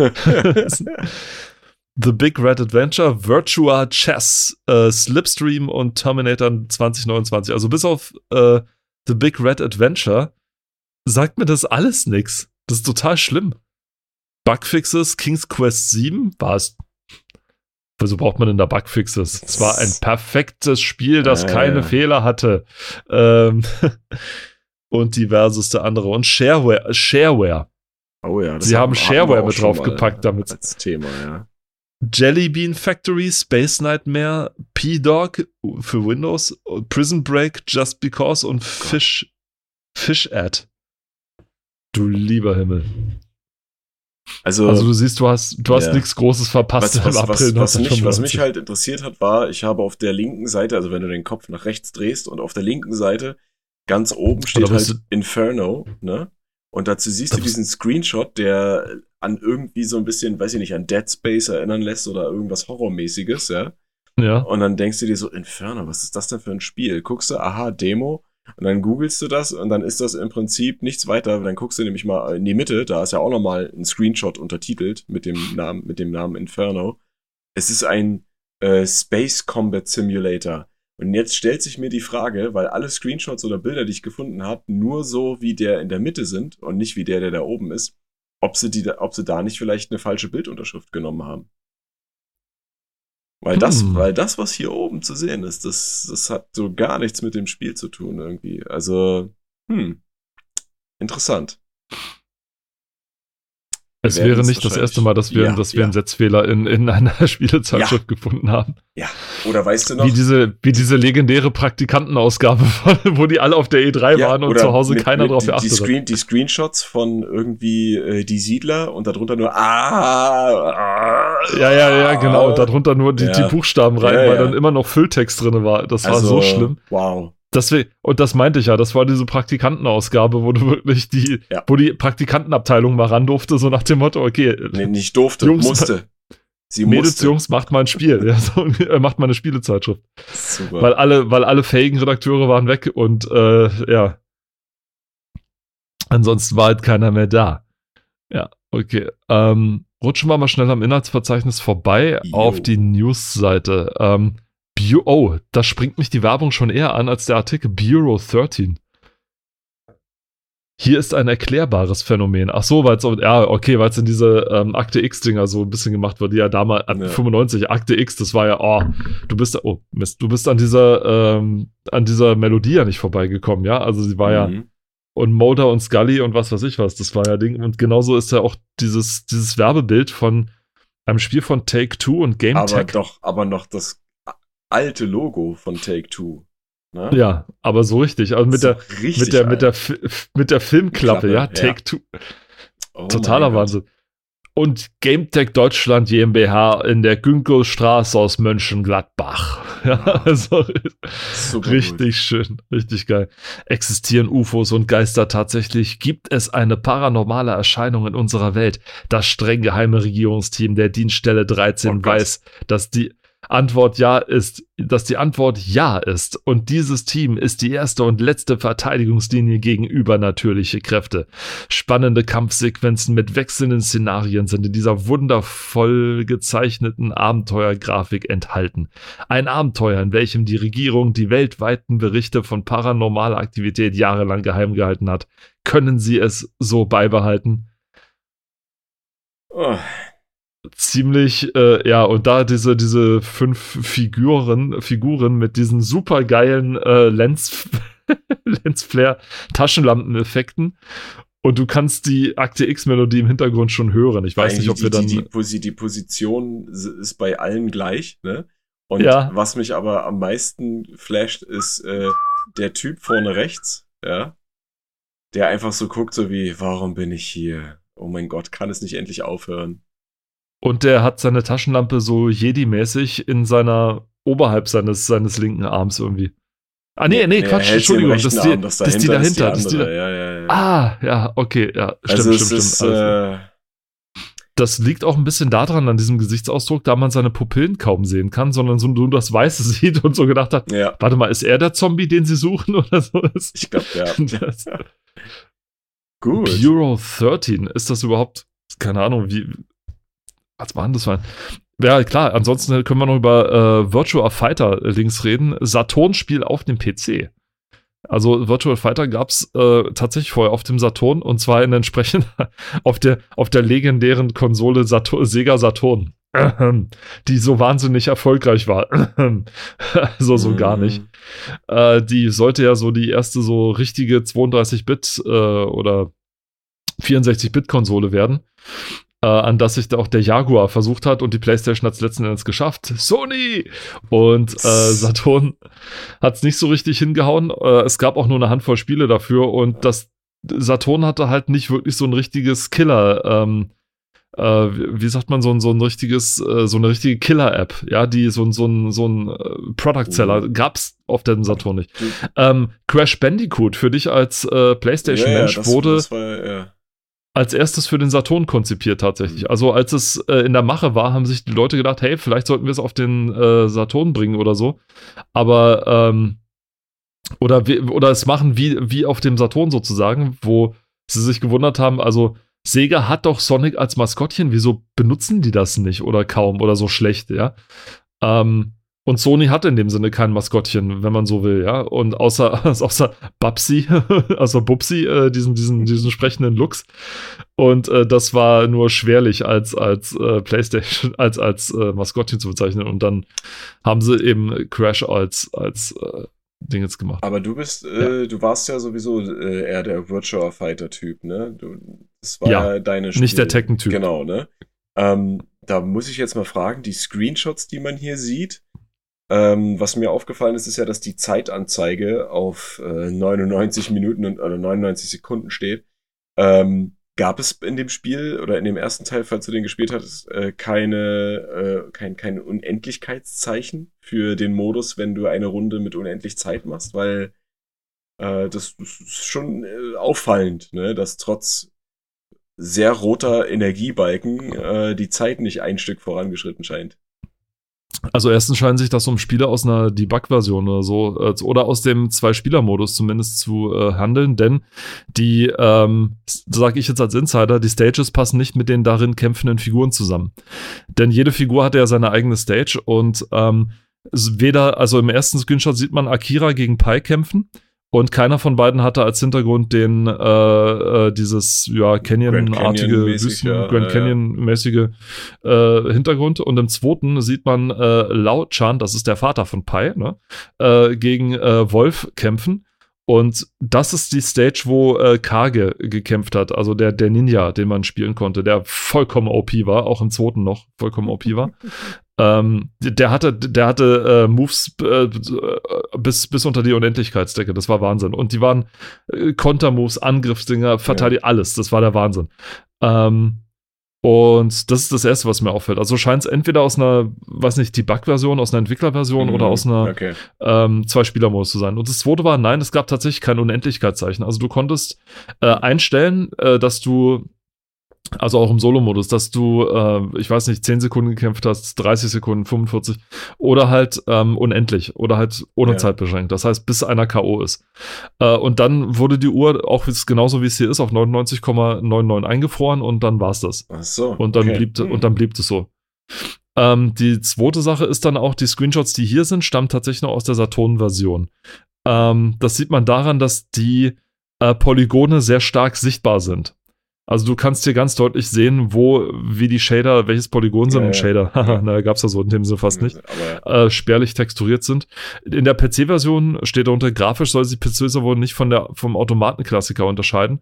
The Big Red Adventure, Virtua Chess, äh, Slipstream und Terminator 2029. Also bis auf äh, The Big Red Adventure sagt mir das alles nix. Das ist total schlimm. Bugfixes, King's Quest 7 war es. Wieso braucht man denn da Bugfixes? Es war ein perfektes Spiel, das äh. keine Fehler hatte. Ähm und diverseste andere. Und Shareware. Shareware. Oh ja, Sie haben Shareware mit draufgepackt damit. Als Thema, ja. Jelly Bean Factory, Space Nightmare, P-Dog für Windows, Prison Break, Just Because und Fish, Fish Ad. Du lieber Himmel. Also, also du siehst, du hast, du hast nichts Großes verpasst was, im April. Was, was, mich, was mich halt interessiert hat, war, ich habe auf der linken Seite, also wenn du den Kopf nach rechts drehst und auf der linken Seite ganz oben steht halt Inferno, ne? Und dazu siehst du diesen Screenshot, der an irgendwie so ein bisschen, weiß ich nicht, an Dead Space erinnern lässt oder irgendwas Horrormäßiges, ja. Ja. Und dann denkst du dir so, Inferno, was ist das denn für ein Spiel? Guckst du, aha, Demo, und dann googelst du das und dann ist das im Prinzip nichts weiter. Dann guckst du nämlich mal in die Mitte, da ist ja auch nochmal ein Screenshot untertitelt mit dem Namen, mit dem Namen Inferno. Es ist ein äh, Space Combat Simulator. Und jetzt stellt sich mir die Frage, weil alle Screenshots oder Bilder, die ich gefunden habe, nur so wie der in der Mitte sind und nicht wie der, der da oben ist, ob sie, die, ob sie da nicht vielleicht eine falsche Bildunterschrift genommen haben. Weil hm. das, weil das, was hier oben zu sehen ist, das, das hat so gar nichts mit dem Spiel zu tun irgendwie. Also, hm, interessant. Es wäre nicht das erste Mal, dass wir, ja, dass wir ja. einen Setzfehler in, in einer Spielezeitschrift ja. gefunden haben. Ja. Oder weißt du noch? Wie diese, wie diese legendäre Praktikantenausgabe, wo die alle auf der E3 waren und zu Hause mit, keiner mit drauf geachtet die, Screen, die Screenshots von irgendwie äh, die Siedler und darunter nur ah, ah Ja, ja, ja, genau. Und darunter nur die, die Buchstaben rein, weil dann immer noch Fülltext drin war. Das also, war so schlimm. Wow. Deswegen, und das meinte ich ja, das war diese Praktikantenausgabe, wo du wirklich die, ja. wo die Praktikantenabteilung mal ran durfte, so nach dem Motto, okay. Nee, nicht durfte, Jungs, musste. Sie Mädels, musste. Jungs, macht mal ein Spiel. ja, so, macht mal eine Spielezeitschrift. Super. Weil alle, weil alle fähigen Redakteure waren weg und äh, ja. Ansonsten war halt keiner mehr da. Ja, okay. Ähm, rutschen wir mal schnell am Inhaltsverzeichnis vorbei jo. auf die News-Seite. Ähm, Bu oh, da springt mich die Werbung schon eher an als der Artikel Bureau 13. Hier ist ein erklärbares Phänomen. Ach so, weil es, ja, okay, weil es in diese ähm, Akte X-Dinger so ein bisschen gemacht wurde. Ja, damals, ja. 95, Akte X, das war ja, oh, du bist, oh, Mist, du bist an dieser, ähm, an dieser Melodie ja nicht vorbeigekommen, ja. Also sie war mhm. ja, und Mulder und Scully und was weiß ich was, das war ja Ding. Und genauso ist ja auch dieses, dieses Werbebild von einem Spiel von Take Two und Game Aber Tech. doch, aber noch das alte Logo von Take Two. Ne? Ja, aber so richtig. Also mit, der, mit, der, mit, der, mit der Filmklappe, Klappe, ja, Take ja. Two. Oh Totaler Wahnsinn. Und GameTech Deutschland GmbH in der Günkelstraße aus Mönchengladbach. Ja, also richtig gut. schön, richtig geil. Existieren UFOs und Geister tatsächlich? Gibt es eine paranormale Erscheinung in unserer Welt? Das streng geheime Regierungsteam der Dienststelle 13 oh weiß, dass die Antwort ja ist, dass die Antwort ja ist. Und dieses Team ist die erste und letzte Verteidigungslinie gegen übernatürliche Kräfte. Spannende Kampfsequenzen mit wechselnden Szenarien sind in dieser wundervoll gezeichneten Abenteuergrafik enthalten. Ein Abenteuer, in welchem die Regierung die weltweiten Berichte von paranormaler Aktivität jahrelang geheim gehalten hat. Können sie es so beibehalten? Oh ziemlich, äh, ja, und da diese, diese fünf Figuren, Figuren mit diesen supergeilen äh, Lens, Lensflare Taschenlampeneffekten. Und du kannst die Akte X-Melodie im Hintergrund schon hören. Ich weiß Eigentlich nicht, ob wir dann. Die, die, die Position ist bei allen gleich, ne? Und ja. was mich aber am meisten flasht, ist äh, der Typ vorne rechts, ja, der einfach so guckt, so wie, warum bin ich hier? Oh mein Gott, kann es nicht endlich aufhören? Und der hat seine Taschenlampe so Jedi-mäßig in seiner, oberhalb seines, seines linken Arms irgendwie. Ah, nee, nee, Quatsch, Entschuldigung, das ist, die, Arm, das, das ist die dahinter. Ist die da, ja, ja, ja. Ah, ja, okay, ja, stimmt, also stimmt, stimmt. Ist, äh, das liegt auch ein bisschen daran, an diesem Gesichtsausdruck, da man seine Pupillen kaum sehen kann, sondern so nur das Weiße sieht und so gedacht hat, ja. warte mal, ist er der Zombie, den sie suchen oder so? Ich glaube, ja. Das, Gut. Bureau 13, ist das überhaupt, keine Ahnung, wie, was war denn das? War? Ja, klar, ansonsten können wir noch über äh, Virtual Fighter links reden. Saturn-Spiel auf dem PC. Also Virtual Fighter gab es äh, tatsächlich vorher auf dem Saturn und zwar in entsprechend auf der, auf der legendären Konsole Saturn, Sega Saturn, die so wahnsinnig erfolgreich war. so, so gar nicht. Mhm. Äh, die sollte ja so die erste so richtige 32-Bit äh, oder 64-Bit-Konsole werden äh, an das sich auch der Jaguar versucht hat und die PlayStation hat es letzten Endes geschafft. Sony! Und äh, Saturn hat es nicht so richtig hingehauen. Äh, es gab auch nur eine Handvoll Spiele dafür und das Saturn hatte halt nicht wirklich so ein richtiges Killer. Ähm, äh, wie sagt man, so ein, so ein richtiges, äh, so eine richtige Killer-App, ja, die so, so ein, so ein äh, Product-Seller oh. gab's auf dem Saturn nicht. Ähm, Crash Bandicoot für dich als äh, PlayStation-Mensch ja, ja, wurde. Das war, ja als erstes für den Saturn konzipiert tatsächlich. Mhm. Also als es äh, in der Mache war, haben sich die Leute gedacht, hey, vielleicht sollten wir es auf den äh, Saturn bringen oder so. Aber ähm, oder oder es machen wie wie auf dem Saturn sozusagen, wo sie sich gewundert haben, also Sega hat doch Sonic als Maskottchen, wieso benutzen die das nicht oder kaum oder so schlecht, ja? Ähm, und Sony hat in dem Sinne kein Maskottchen, wenn man so will, ja. Und außer, außer Babsi, also Bubsi, äh, diesen, diesen, diesen sprechenden Lux. Und äh, das war nur schwerlich als, als äh, PlayStation, als, als äh, Maskottchen zu bezeichnen. Und dann haben sie eben Crash als, als äh, Ding jetzt gemacht. Aber du bist, äh, ja. du warst ja sowieso eher der Virtual Fighter-Typ, ne? Du, das war ja, deine Spiel. Nicht der Tekken-Typ. Genau, ne? Ähm, da muss ich jetzt mal fragen, die Screenshots, die man hier sieht, ähm, was mir aufgefallen ist, ist ja, dass die Zeitanzeige auf äh, 99 Minuten und, oder 99 Sekunden steht. Ähm, gab es in dem Spiel oder in dem ersten Teil, falls du den gespielt hattest, äh, keine, äh, kein, kein Unendlichkeitszeichen für den Modus, wenn du eine Runde mit unendlich Zeit machst, weil äh, das, das ist schon äh, auffallend, ne, dass trotz sehr roter Energiebalken äh, die Zeit nicht ein Stück vorangeschritten scheint. Also erstens scheinen sich das um Spiele aus einer Debug-Version oder so äh, oder aus dem Zwei-Spieler-Modus zumindest zu äh, handeln, denn die, ähm, sage ich jetzt als Insider, die Stages passen nicht mit den darin kämpfenden Figuren zusammen. Denn jede Figur hat ja seine eigene Stage und ähm, weder, also im ersten Screenshot sieht man Akira gegen Pi kämpfen und keiner von beiden hatte als Hintergrund den äh, äh, dieses ja Canyon-artige Wüsten, ja, Grand Canyon-mäßige äh, Hintergrund. Und im zweiten sieht man äh, Lao Chan, das ist der Vater von Pai, ne, äh, gegen äh, Wolf kämpfen. Und das ist die Stage, wo äh, Kage gekämpft hat, also der, der Ninja, den man spielen konnte, der vollkommen OP war, auch im zweiten noch vollkommen OP war. ähm, der hatte, der hatte äh, Moves äh, bis, bis unter die Unendlichkeitsdecke, das war Wahnsinn. Und die waren äh, Kontermoves, Angriffsdinger, Verteidigung, ja. alles, das war der Wahnsinn. Ähm, und das ist das Erste, was mir auffällt. Also scheint es entweder aus einer, weiß nicht, Debug-Version, aus einer Entwicklerversion mhm, oder aus einer okay. ähm, Zwei-Spieler-Modus zu sein. Und das zweite war, nein, es gab tatsächlich kein Unendlichkeitszeichen. Also du konntest äh, einstellen, äh, dass du also auch im Solo-Modus, dass du, äh, ich weiß nicht, 10 Sekunden gekämpft hast, 30 Sekunden, 45 oder halt ähm, unendlich oder halt ohne ja. Zeit beschränkt. Das heißt, bis einer K.O. ist. Äh, und dann wurde die Uhr auch genauso wie es hier ist auf 99,99 eingefroren und dann war's das. Ach so. Und dann, okay. blieb, hm. und dann blieb es so. Ähm, die zweite Sache ist dann auch, die Screenshots, die hier sind, stammen tatsächlich noch aus der Saturn-Version. Ähm, das sieht man daran, dass die äh, Polygone sehr stark sichtbar sind. Also du kannst hier ganz deutlich sehen, wo, wie die Shader, welches Polygon sind. Ja, Shader, ja. na, gab's ja so in dem Sinne fast nicht. Aber, äh, spärlich texturiert sind. In der PC-Version steht darunter, grafisch soll sich PC-Version nicht von der, vom Automatenklassiker unterscheiden.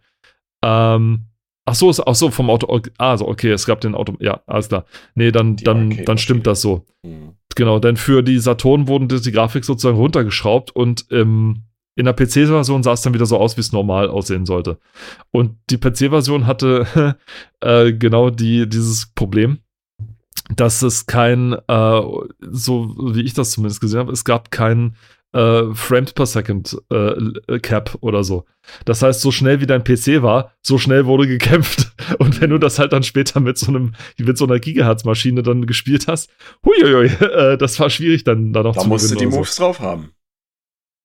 Ähm, Ach so, ach so, vom Auto. Also, okay, es gab den Auto. Ja, alles klar. Nee, dann, dann, dann stimmt das so. Mhm. Genau, denn für die Saturn wurden die, die Grafik sozusagen runtergeschraubt und im in der PC-Version sah es dann wieder so aus, wie es normal aussehen sollte. Und die PC-Version hatte äh, genau die, dieses Problem, dass es kein, äh, so wie ich das zumindest gesehen habe, es gab kein äh, Frames per Second äh, Cap oder so. Das heißt, so schnell wie dein PC war, so schnell wurde gekämpft. Und wenn du das halt dann später mit so einem, mit so einer Gigahertz-Maschine dann gespielt hast, huiuiui, äh, das war schwierig dann da noch da zu Da musst du die Moves so. drauf haben.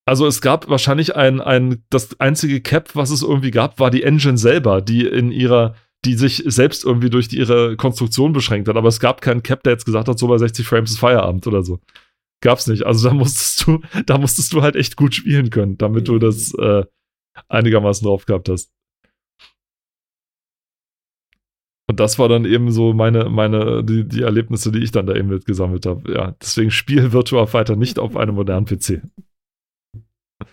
Also es gab wahrscheinlich ein, ein, das einzige Cap, was es irgendwie gab, war die Engine selber, die in ihrer, die sich selbst irgendwie durch die, ihre Konstruktion beschränkt hat. Aber es gab keinen Cap, der jetzt gesagt hat, so bei 60 Frames ist Feierabend oder so. Gab's nicht. Also da musstest du, da musstest du halt echt gut spielen können, damit du das äh, einigermaßen drauf gehabt hast. Und das war dann eben so meine, meine, die, die Erlebnisse, die ich dann da eben mitgesammelt habe. Ja, deswegen spiel Virtua Fighter nicht auf einem modernen PC.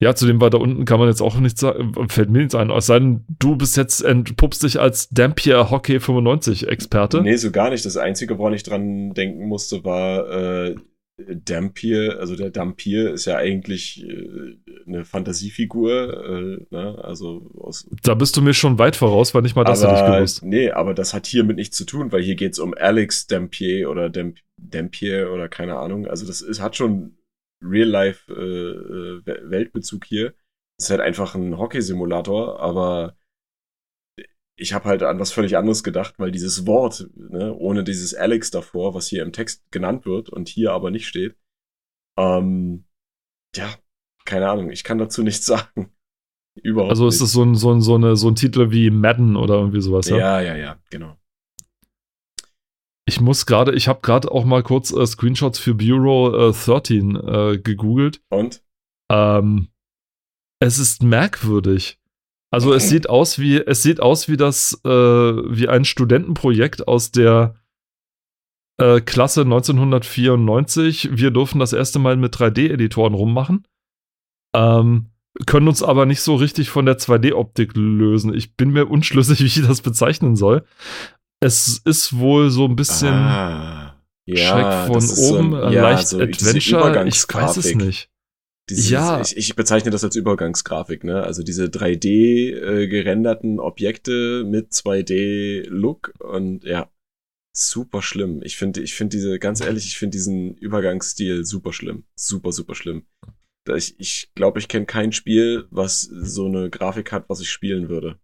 Ja, zudem war da unten kann man jetzt auch nichts sagen, fällt mir nichts ein. Es sei denn, du bist jetzt entpuppst dich als Dampier Hockey 95 Experte. Nee, so gar nicht. Das Einzige, woran ich dran denken musste, war äh, Dampier. Also der Dampier ist ja eigentlich äh, eine Fantasiefigur. Äh, ne? Also aus da bist du mir schon weit voraus, weil nicht mal das hätte ich gewusst. Nee, aber das hat hiermit nichts zu tun, weil hier geht's um Alex Dampier oder Damp Dampier oder keine Ahnung. Also das ist, hat schon Real-Life-Weltbezug äh, hier. Das ist halt einfach ein Hockey-Simulator, aber ich habe halt an was völlig anderes gedacht, weil dieses Wort, ne, ohne dieses Alex davor, was hier im Text genannt wird und hier aber nicht steht, ähm, ja, keine Ahnung, ich kann dazu nichts sagen. Überhaupt also ist es so ein, so, ein, so, eine, so ein Titel wie Madden oder irgendwie sowas, ja? Ja, ja, ja, genau. Ich muss gerade, ich habe gerade auch mal kurz äh, Screenshots für Bureau äh, 13 äh, gegoogelt. Und? Ähm, es ist merkwürdig. Also es sieht aus wie, es sieht aus wie das, äh, wie ein Studentenprojekt aus der äh, Klasse 1994. Wir durften das erste Mal mit 3D-Editoren rummachen. Ähm, können uns aber nicht so richtig von der 2D-Optik lösen. Ich bin mir unschlüssig, wie ich das bezeichnen soll es ist wohl so ein bisschen ah, ja, Schreck von oben, so ein, ja, leicht so Adventure, ich weiß es nicht. Dieses, ja. Ich, ich, bezeichne das als Übergangsgrafik, ne? Also diese 3D äh, gerenderten Objekte mit 2D-Look und ja, super schlimm. Ich finde, ich finde diese, ganz ehrlich, ich finde diesen Übergangsstil super schlimm. Super, super schlimm. Ich, ich glaube, ich kenne kein Spiel, was so eine Grafik hat, was ich spielen würde.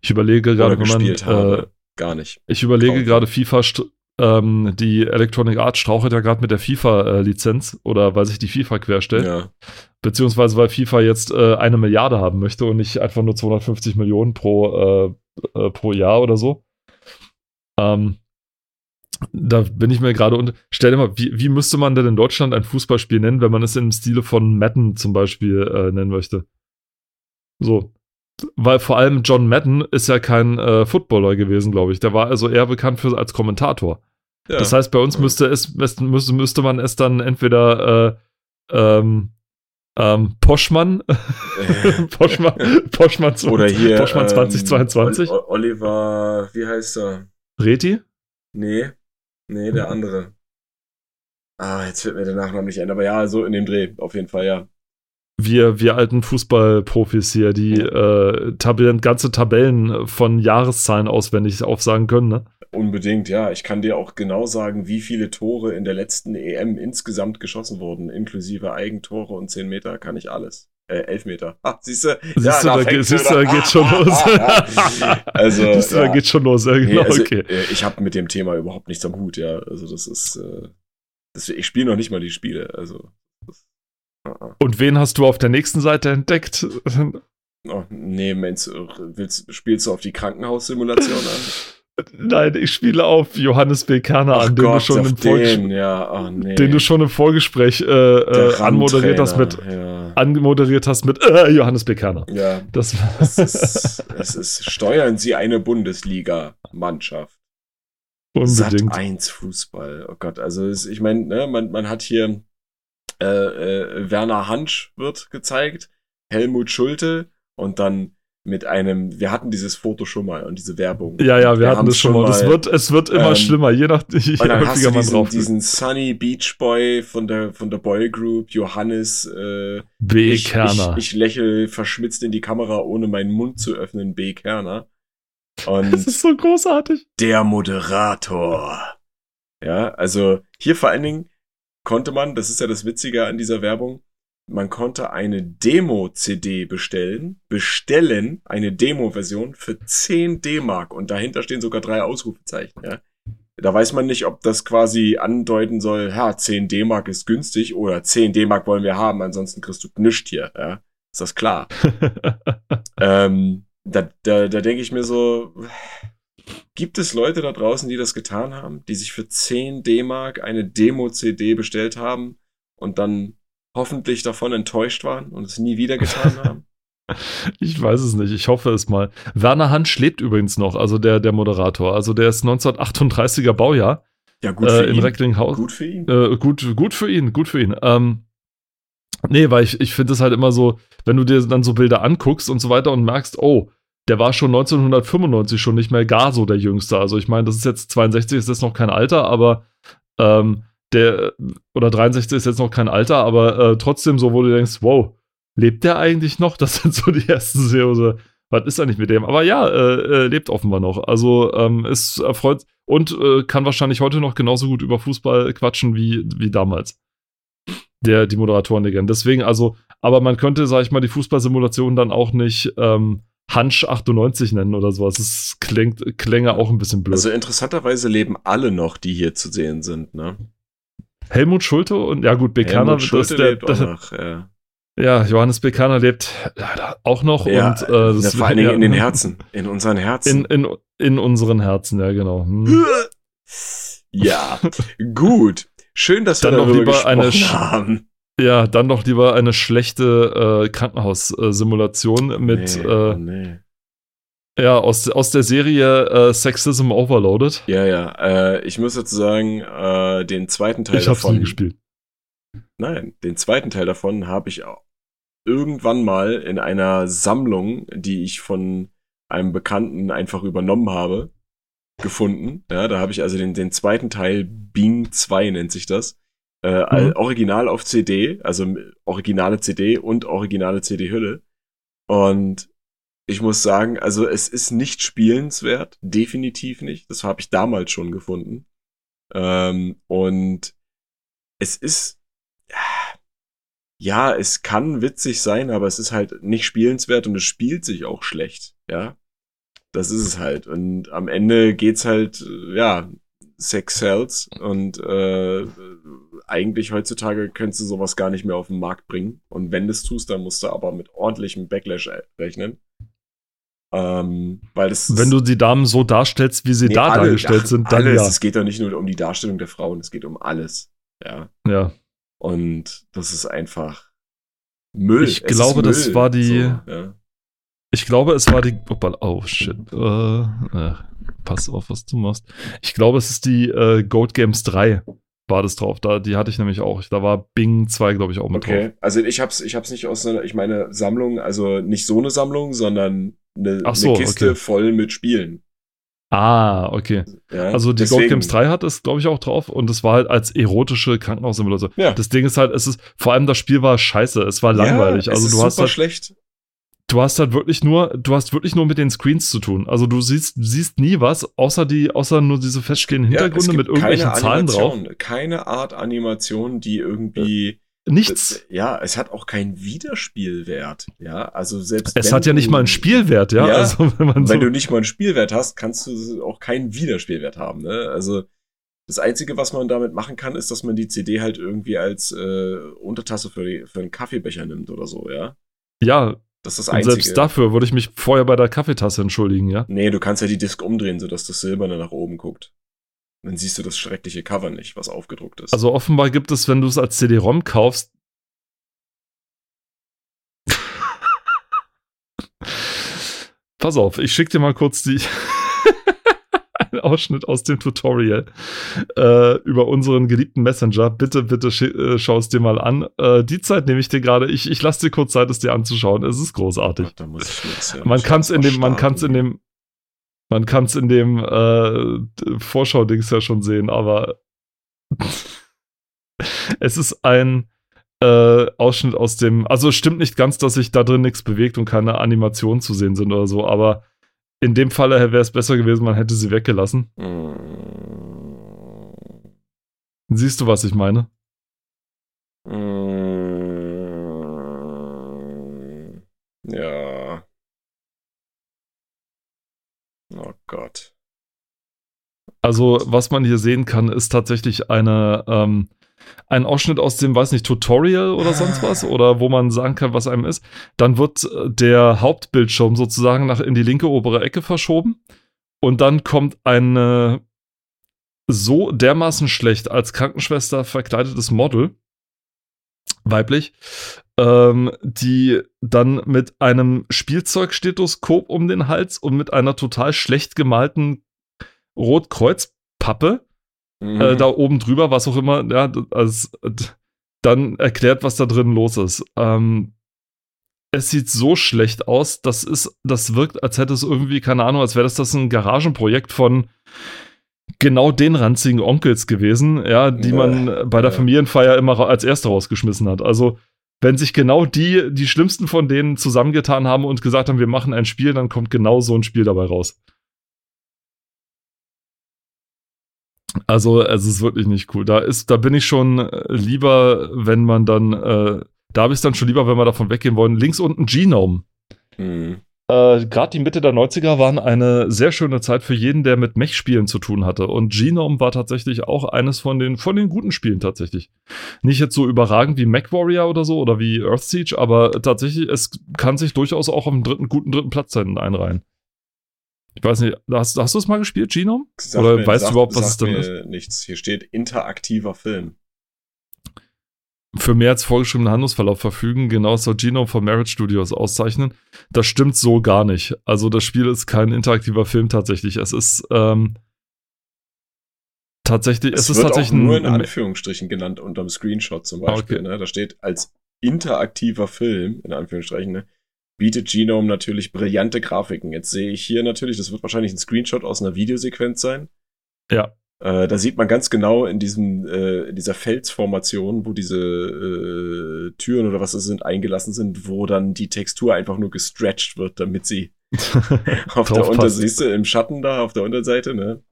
Ich überlege gerade, wenn man. Habe. Äh, Gar nicht. Ich überlege gerade, FIFA, ähm, die Electronic Arts strauchelt ja gerade mit der FIFA-Lizenz äh, oder weil sich die FIFA querstellt. Ja. Beziehungsweise weil FIFA jetzt äh, eine Milliarde haben möchte und nicht einfach nur 250 Millionen pro, äh, äh, pro Jahr oder so. Ähm, da bin ich mir gerade und stell dir mal, wie, wie müsste man denn in Deutschland ein Fußballspiel nennen, wenn man es im Stile von Madden zum Beispiel äh, nennen möchte? So, weil vor allem John Madden ist ja kein äh, Footballer gewesen, glaube ich. Der war also eher bekannt für, als Kommentator. Ja. Das heißt, bei uns müsste es müsste, müsste man es dann entweder äh, ähm, ähm, Poschmann, äh. Poschmann, Poschmann, Oder hier, Poschmann 2022. Ähm, Oliver, wie heißt er? Reti? Nee, nee, der andere. Ah, jetzt wird mir der Nachname nicht ein, aber ja, so in dem Dreh, auf jeden Fall, ja wir, wir alten Fußballprofis hier, die äh, Tabellen, ganze Tabellen von Jahreszahlen auswendig aufsagen können, ne? Unbedingt, ja. Ich kann dir auch genau sagen, wie viele Tore in der letzten EM insgesamt geschossen wurden, inklusive Eigentore und 10 Meter, kann ich alles. Äh, 11 Meter. Ah, siehst du? Siehst ja, du, da, siehst du, da geht schon los. also, siehst du, ja. da geht schon los. Ja, genau, also, okay. Äh, ich habe mit dem Thema überhaupt nichts am Hut, ja. Also das ist, äh, das, ich spiele noch nicht mal die Spiele, also und wen hast du auf der nächsten Seite entdeckt? Oh, nee, meinst willst, spielst du auf die Krankenhaussimulation an? Nein, ich spiele auf Johannes B. Kerner Ach an, den, Gott, du schon im den, ja. oh, nee. den du schon im Vorgespräch äh, äh, anmoderiert hast mit, ja. anmoderiert hast mit äh, Johannes B. Kerner. Ja. Das, das ist, es ist, steuern Sie eine Bundesliga-Mannschaft. Unbedingt. Sat 1 Fußball. Oh Gott, also es, ich meine, ne, man, man hat hier äh, äh, Werner Hansch wird gezeigt, Helmut Schulte und dann mit einem, wir hatten dieses Foto schon mal und diese Werbung. Ja, ja, wir, wir hatten das schon mal. mal. Das wird, es wird immer ähm, schlimmer, je nach je und dann hast du diesen, drauf diesen Sunny Beach Boy von der von der Boy Group, Johannes äh, B. Ich, Kerner. Ich, ich lächle verschmitzt in die Kamera, ohne meinen Mund zu öffnen, B. Kerner. Und das ist so großartig. Der Moderator. Ja, also hier vor allen Dingen konnte man, das ist ja das Witzige an dieser Werbung, man konnte eine Demo-CD bestellen, bestellen, eine Demo-Version für 10 D-Mark und dahinter stehen sogar drei Ausrufezeichen, ja. Da weiß man nicht, ob das quasi andeuten soll, ja, 10 D-Mark ist günstig oder 10 D-Mark wollen wir haben, ansonsten kriegst du nichts hier, ja. Ist das klar? ähm, da da, da denke ich mir so, gibt es Leute da draußen, die das getan haben, die sich für 10 D-Mark eine Demo-CD bestellt haben und dann hoffentlich davon enttäuscht waren und es nie wieder getan haben? Ich weiß es nicht, ich hoffe es mal. Werner Hansch lebt übrigens noch, also der, der Moderator. Also der ist 1938er Baujahr. Ja, gut für äh, in ihn. Recklinghausen. Gut für ihn. Äh, gut, gut für ihn, gut für ihn. Ähm, nee, weil ich, ich finde es halt immer so, wenn du dir dann so Bilder anguckst und so weiter und merkst, oh, der war schon 1995 schon nicht mehr gar so der Jüngste. Also ich meine, das ist jetzt 62, ist jetzt noch kein Alter, aber ähm, der, oder 63 ist jetzt noch kein Alter, aber äh, trotzdem so, wo du denkst, wow, lebt der eigentlich noch? Das sind so die ersten Serien. Was ist eigentlich mit dem? Aber ja, äh, äh, lebt offenbar noch. Also ähm, ist erfreut und äh, kann wahrscheinlich heute noch genauso gut über Fußball quatschen wie, wie damals. Der, die Moderatoren-Legende. Deswegen, also, aber man könnte, sag ich mal, die Fußballsimulation dann auch nicht ähm, Hansch 98 nennen oder sowas. Das klingt, klänge auch ein bisschen blöd. Also interessanterweise leben alle noch, die hier zu sehen sind, ne? Helmut Schulte und ja gut, Bekaner Schulte der, lebt auch noch, ja. Ja, Johannes Bekaner lebt leider auch noch ja, und äh, das ja, vor allen Dingen in den Herzen, in unseren Herzen. In, in, in unseren Herzen, ja genau. Hm. Ja, gut. Schön, dass wir dann darüber noch lieber eine haben. Ja, dann doch lieber eine schlechte äh, Krankenhaussimulation mit nee, äh, nee. Ja, aus, aus der Serie äh, Sexism Overloaded. Ja, ja. Äh, ich muss dazu sagen, äh, den zweiten Teil ich davon. Ich nie gespielt. Nein, den zweiten Teil davon habe ich auch irgendwann mal in einer Sammlung, die ich von einem Bekannten einfach übernommen habe, gefunden. Ja, da habe ich also den, den zweiten Teil, Bing 2 nennt sich das. Äh, mhm. Original auf CD, also originale CD und originale CD-Hülle. Und ich muss sagen, also es ist nicht spielenswert, definitiv nicht. Das habe ich damals schon gefunden. Ähm, und es ist, ja, es kann witzig sein, aber es ist halt nicht spielenswert und es spielt sich auch schlecht, ja. Das ist es halt. Und am Ende geht's halt, ja, Sex sells und äh, eigentlich heutzutage könntest du sowas gar nicht mehr auf den Markt bringen. Und wenn du es tust, dann musst du aber mit ordentlichem Backlash rechnen. Ähm, weil das Wenn du die Damen so darstellst, wie sie nee, da alle, dargestellt ach, sind, dann alles. ja. Es geht doch nicht nur um die Darstellung der Frauen, es geht um alles. Ja. Ja. Und das ist einfach Müll. Ich es glaube, Müll. das war die. So, ja. Ich glaube, es war die. Oh, shit. Äh, äh, pass auf, was du machst. Ich glaube, es ist die äh, Gold Games 3 war das drauf. Da, die hatte ich nämlich auch. Da war Bing 2, glaube ich, auch mit okay. drauf. Okay, also ich hab's, ich hab's nicht aus einer, ich meine Sammlung, also nicht so eine Sammlung, sondern eine, so, eine Kiste okay. voll mit Spielen. Ah, okay. Ja, also die deswegen. Gold Games 3 hat es, glaube ich, auch drauf und es war halt als erotische Krankenhaussimulation. Ja. Das Ding ist halt, es ist, vor allem das Spiel war scheiße, es war langweilig. Ja, also du hast halt, schlecht. Du hast halt wirklich nur, du hast wirklich nur mit den Screens zu tun. Also du siehst, siehst nie was, außer die, außer nur diese feststehenden Hintergründe ja, mit irgendwelchen Zahlen drauf. Keine Art Animation, die irgendwie Nichts. Das, ja, es hat auch keinen Wiederspielwert. Ja, also selbst. Es hat ja nicht mal einen Spielwert, ja. ja also, wenn, man so wenn du nicht mal einen Spielwert hast, kannst du auch keinen Wiederspielwert haben. Ne? Also das Einzige, was man damit machen kann, ist, dass man die CD halt irgendwie als äh, Untertasse für, die, für einen Kaffeebecher nimmt oder so, ja. Ja. Das ist das Einzige. Und selbst dafür würde ich mich vorher bei der Kaffeetasse entschuldigen, ja. Nee, du kannst ja die Disk umdrehen, sodass das Silberne nach oben guckt. Dann siehst du das schreckliche Cover nicht, was aufgedruckt ist. Also offenbar gibt es, wenn du es als CD-ROM kaufst, Pass auf, ich schicke dir mal kurz die Ausschnitt aus dem Tutorial äh, über unseren geliebten Messenger. Bitte, bitte äh, schau es dir mal an. Äh, die Zeit nehme ich dir gerade. Ich, ich lasse dir kurz Zeit, es dir anzuschauen. Es ist großartig. Ja, man kann es in dem, man kann es in dem, man kann es in dem äh, Vorschau-Dings ja schon sehen, aber es ist ein äh, Ausschnitt aus dem. Also es stimmt nicht ganz, dass sich da drin nichts bewegt und keine Animationen zu sehen sind oder so, aber in dem Falle wäre es besser gewesen, man hätte sie weggelassen. Mm. Siehst du, was ich meine? Mm, ja. Oh Gott. Also, was man hier sehen kann, ist tatsächlich eine, ähm, ein Ausschnitt aus dem, weiß nicht, Tutorial oder sonst was, oder wo man sagen kann, was einem ist. Dann wird äh, der Hauptbildschirm sozusagen nach in die linke obere Ecke verschoben. Und dann kommt eine so dermaßen schlecht als Krankenschwester verkleidetes Model, weiblich, ähm, die dann mit einem Spielzeugstethoskop um den Hals und mit einer total schlecht gemalten Rotkreuzpappe mhm. äh, da oben drüber, was auch immer, ja, also, dann erklärt, was da drin los ist. Ähm, es sieht so schlecht aus, das ist, das wirkt, als hätte es irgendwie, keine Ahnung, als wäre das das ein Garagenprojekt von genau den ranzigen Onkels gewesen, ja, die man bei der Familienfeier immer als Erste rausgeschmissen hat. Also, wenn sich genau die, die schlimmsten von denen zusammengetan haben und gesagt haben, wir machen ein Spiel, dann kommt genau so ein Spiel dabei raus. Also, es ist wirklich nicht cool. Da ist, da bin ich schon äh, lieber, wenn man dann, äh, da habe ich es dann schon lieber, wenn wir davon weggehen wollen. Links unten Genome. Mhm. Äh, Gerade die Mitte der 90er waren eine sehr schöne Zeit für jeden, der mit Mech-Spielen zu tun hatte. Und Genome war tatsächlich auch eines von den, von den guten Spielen tatsächlich. Nicht jetzt so überragend wie MechWarrior oder so oder wie Earthsiege, aber tatsächlich, es kann sich durchaus auch auf einen dritten, guten dritten Platz einreihen. Ich weiß nicht, hast, hast du es mal gespielt, Genome? Sag Oder mir, weißt sag, du überhaupt, was es denn ist? Nichts. Hier steht interaktiver Film. Für mehr als vorgeschriebenen Handlungsverlauf verfügen, genau soll Genome von Merit Studios auszeichnen. Das stimmt so gar nicht. Also das Spiel ist kein interaktiver Film tatsächlich. Es ist ähm, tatsächlich, es, es ist tatsächlich auch nur in Anführungsstrichen genannt unterm Screenshot zum Beispiel. Okay. Ne? Da steht als interaktiver Film in Anführungsstrichen. Ne? Bietet Genome natürlich brillante Grafiken. Jetzt sehe ich hier natürlich, das wird wahrscheinlich ein Screenshot aus einer Videosequenz sein. Ja. Äh, da sieht man ganz genau in diesem, äh, in dieser Felsformation, wo diese äh, Türen oder was es sind, eingelassen sind, wo dann die Textur einfach nur gestretched wird, damit sie auf der Unterseite, siehst du, im Schatten da auf der Unterseite, ne?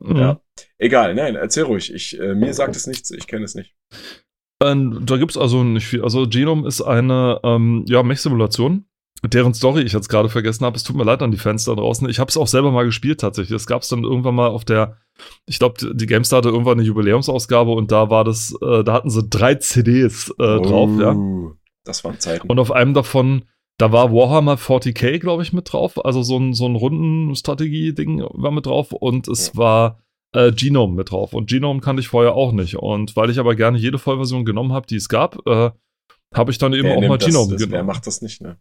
Mhm. Ja. Egal, nein, erzähl ruhig. Ich, äh, mir sagt es nichts, ich kenne es nicht. Ähm, da gibt's also nicht viel. Also Genome ist eine ähm, ja, Mech-Simulation deren Story ich jetzt gerade vergessen habe. Es tut mir leid an die Fans da draußen. Ich habe es auch selber mal gespielt tatsächlich. Es gab es dann irgendwann mal auf der, ich glaube, die GameStar hatte irgendwann eine Jubiläumsausgabe und da war das, äh, da hatten sie drei CDs äh, oh, drauf, ja. Das waren Zeiten. Und auf einem davon, da war Warhammer 40k, glaube ich, mit drauf. Also so ein, so ein Rundenstrategie-Ding war mit drauf und es ja. war äh, Genome mit drauf. Und Genome kannte ich vorher auch nicht. Und weil ich aber gerne jede Vollversion genommen habe, die es gab, äh, habe ich dann eben wer auch mal Genome das, genommen. Wer macht das nicht, ne?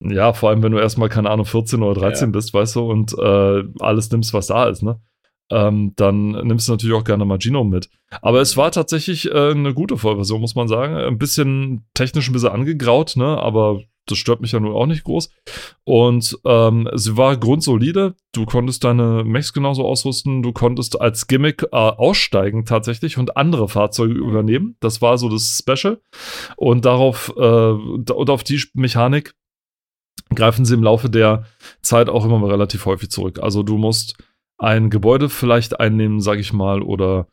Ja, vor allem, wenn du erstmal, keine Ahnung, 14 oder 13 ja. bist, weißt du, und äh, alles nimmst, was da ist, ne? Ähm, dann nimmst du natürlich auch gerne mal Genome mit. Aber es war tatsächlich äh, eine gute Vollversion, muss man sagen. Ein bisschen technisch ein bisschen angegraut, ne? Aber das stört mich ja nur auch nicht groß. Und ähm, sie war grundsolide. Du konntest deine Mechs genauso ausrüsten. Du konntest als Gimmick äh, aussteigen tatsächlich und andere Fahrzeuge übernehmen. Das war so das Special. Und darauf äh, und auf die Mechanik greifen sie im Laufe der Zeit auch immer relativ häufig zurück. Also du musst ein Gebäude vielleicht einnehmen, sag ich mal, oder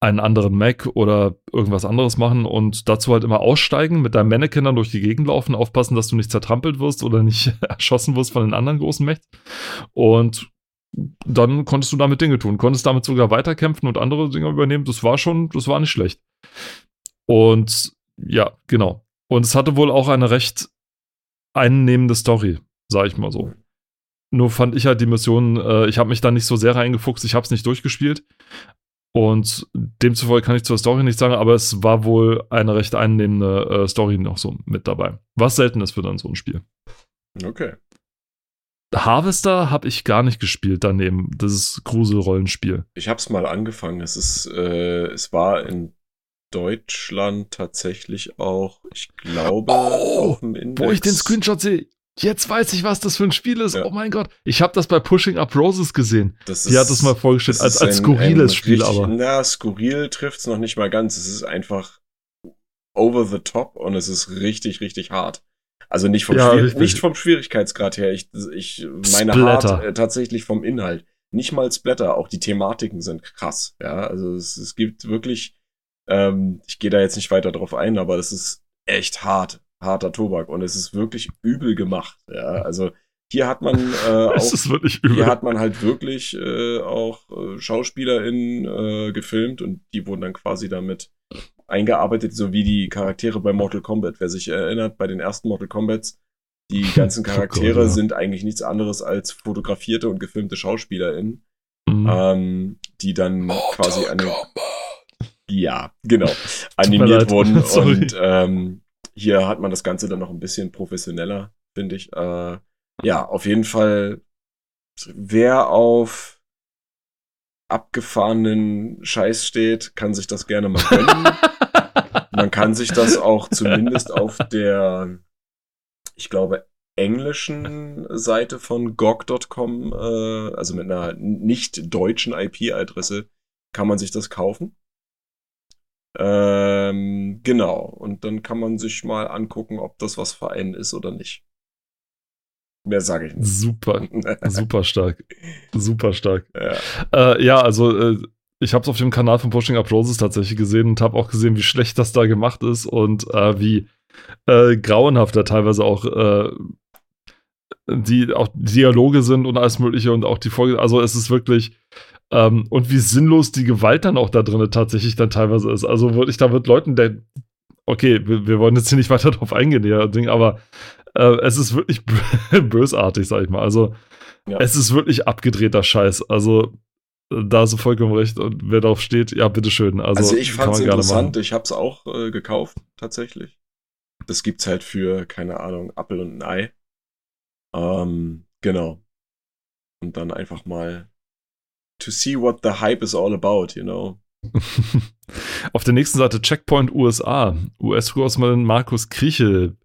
einen anderen Mac oder irgendwas anderes machen und dazu halt immer aussteigen, mit deinem Mannequin dann durch die Gegend laufen, aufpassen, dass du nicht zertrampelt wirst oder nicht erschossen wirst von den anderen großen Mächten. Und dann konntest du damit Dinge tun, konntest damit sogar weiterkämpfen und andere Dinge übernehmen. Das war schon, das war nicht schlecht. Und ja, genau. Und es hatte wohl auch eine recht einnehmende Story, sag ich mal so. Nur fand ich halt die Mission, äh, ich habe mich da nicht so sehr reingefuchst, ich habe es nicht durchgespielt. Und demzufolge kann ich zur Story nicht sagen, aber es war wohl eine recht einnehmende äh, Story noch so mit dabei. Was selten ist für dann so ein Spiel. Okay. Harvester habe ich gar nicht gespielt daneben, Das ist Grusel-Rollenspiel. Ich habe es mal angefangen. Es ist, äh, es war in Deutschland tatsächlich auch, ich glaube, oh, auf Index. Wo ich den Screenshot sehe, jetzt weiß ich, was das für ein Spiel ist. Ja. Oh mein Gott. Ich habe das bei Pushing Up Roses gesehen. Das Die hat das mal vorgestellt, als, als ein, skurriles ein Spiel, richtig, aber. Na, skurril trifft es noch nicht mal ganz. Es ist einfach over the top und es ist richtig, richtig hart. Also nicht vom, ja, nicht vom Schwierigkeitsgrad her. Ich, ich meine Splatter. hart äh, tatsächlich vom Inhalt. Nicht mal Splatter, auch die Thematiken sind krass. Ja, also es, es gibt wirklich Ähm, ich gehe da jetzt nicht weiter drauf ein, aber das ist echt hart, harter Tobak und es ist wirklich übel gemacht. Ja, also hier hat man äh, auch, ist wirklich übel. hier hat man halt wirklich äh, auch äh, SchauspielerInnen äh, gefilmt und die wurden dann quasi damit eingearbeitet, so wie die Charaktere bei Mortal Kombat. Wer sich erinnert, bei den ersten Mortal Kombats, die ganzen Charaktere oh Gott, ja. sind eigentlich nichts anderes als fotografierte und gefilmte SchauspielerInnen, mhm. ähm, die dann Mortal quasi an den, ja, genau, animiert wurden und ähm, hier hat man das Ganze dann noch ein bisschen professioneller, finde ich. Äh, ja, auf jeden Fall, wer auf abgefahrenen Scheiß steht, kann sich das gerne mal gönnen. Man kann sich das auch zumindest auf der, ich glaube, englischen Seite von GOG.com, äh, also mit einer nicht deutschen IP-Adresse, kann man sich das kaufen. Ähm, genau. Und dann kann man sich mal angucken, ob das was für einen ist oder nicht. Mehr sage ich nicht. Super, super stark. Super stark. Ja, äh, ja also äh, ich habe es auf dem Kanal von Pushing Up Roses tatsächlich gesehen und habe auch gesehen, wie schlecht das da gemacht ist und äh, wie äh, grauenhaft da teilweise auch äh, die auch Dialoge sind und alles Mögliche und auch die Folge. Also es ist wirklich ähm, und wie sinnlos die Gewalt dann auch da drin tatsächlich dann teilweise ist. Also wirklich, da wird Leuten, der okay, wir, wir wollen jetzt hier nicht weiter drauf eingehen, aber äh, es ist wirklich bösartig, sag ich mal. Also, ja. es ist wirklich abgedrehter Scheiß. Also, da hast du vollkommen recht. Und wer darauf steht, ja, bitteschön. Also, also ich fand es interessant. Ich habe es auch äh, gekauft, tatsächlich. Das gibt's halt für, keine Ahnung, Apfel und ein Ei. Ähm, genau. Und dann einfach mal to see what the hype is all about, you know. Auf der nächsten Seite Checkpoint USA. US-Korrespondent Markus Kriechel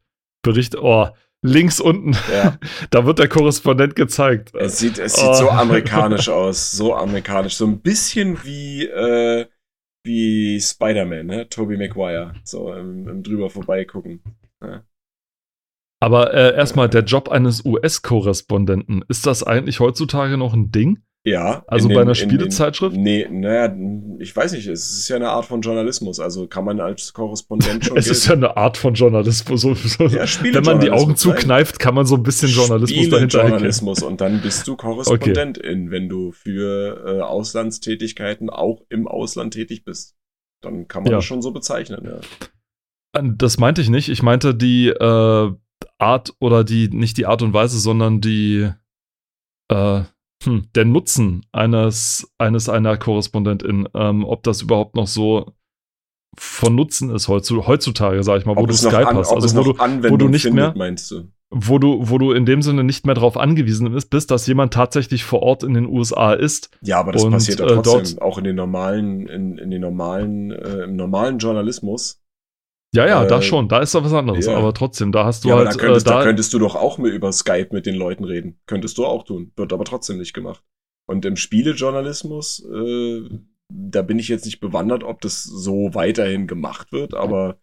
Bericht, oh, links unten, ja. da wird der Korrespondent gezeigt. Es sieht, es sieht oh. so amerikanisch aus, so amerikanisch, so ein bisschen wie, äh, wie Spider-Man, ne? Tobey Maguire, so im, im drüber vorbeigucken. Ja. Aber äh, erstmal, der Job eines US-Korrespondenten, ist das eigentlich heutzutage noch ein Ding? Ja. Also bei einer Spielezeitschrift? Nee, naja, ich weiß nicht, es ist ja eine Art von Journalismus. Also kann man als Korrespondent schon. es gelten. ist ja eine Art von Journalismus. So, so. Ja, Wenn man die Augen zukneift, kann man so ein bisschen Journalismus dahinter Journalismus und dann bist du Korrespondentin, okay. wenn du für äh, Auslandstätigkeiten auch im Ausland tätig bist. Dann kann man ja. das schon so bezeichnen, ja. Das meinte ich nicht. Ich meinte die äh, Art oder die, nicht die Art und Weise, sondern die, äh, hm, der Nutzen eines, eines einer Korrespondentin, ähm, ob das überhaupt noch so von Nutzen ist heutzutage, sag ich mal, wo ob du Skype an, hast. Also wo du, wo du nicht findet, mehr, meinst du? Wo du, wo du in dem Sinne nicht mehr darauf angewiesen bist, dass jemand tatsächlich vor Ort in den USA ist. Ja, aber das und, passiert ja trotzdem äh, auch in den normalen, in, in den normalen, äh, im normalen Journalismus ja, ja, äh, da schon, da ist doch was anderes, ja. aber trotzdem, da hast du ja, halt. Da könntest, äh, da, da könntest du doch auch mit über Skype mit den Leuten reden. Könntest du auch tun, wird aber trotzdem nicht gemacht. Und im Spielejournalismus, äh, da bin ich jetzt nicht bewandert, ob das so weiterhin gemacht wird, aber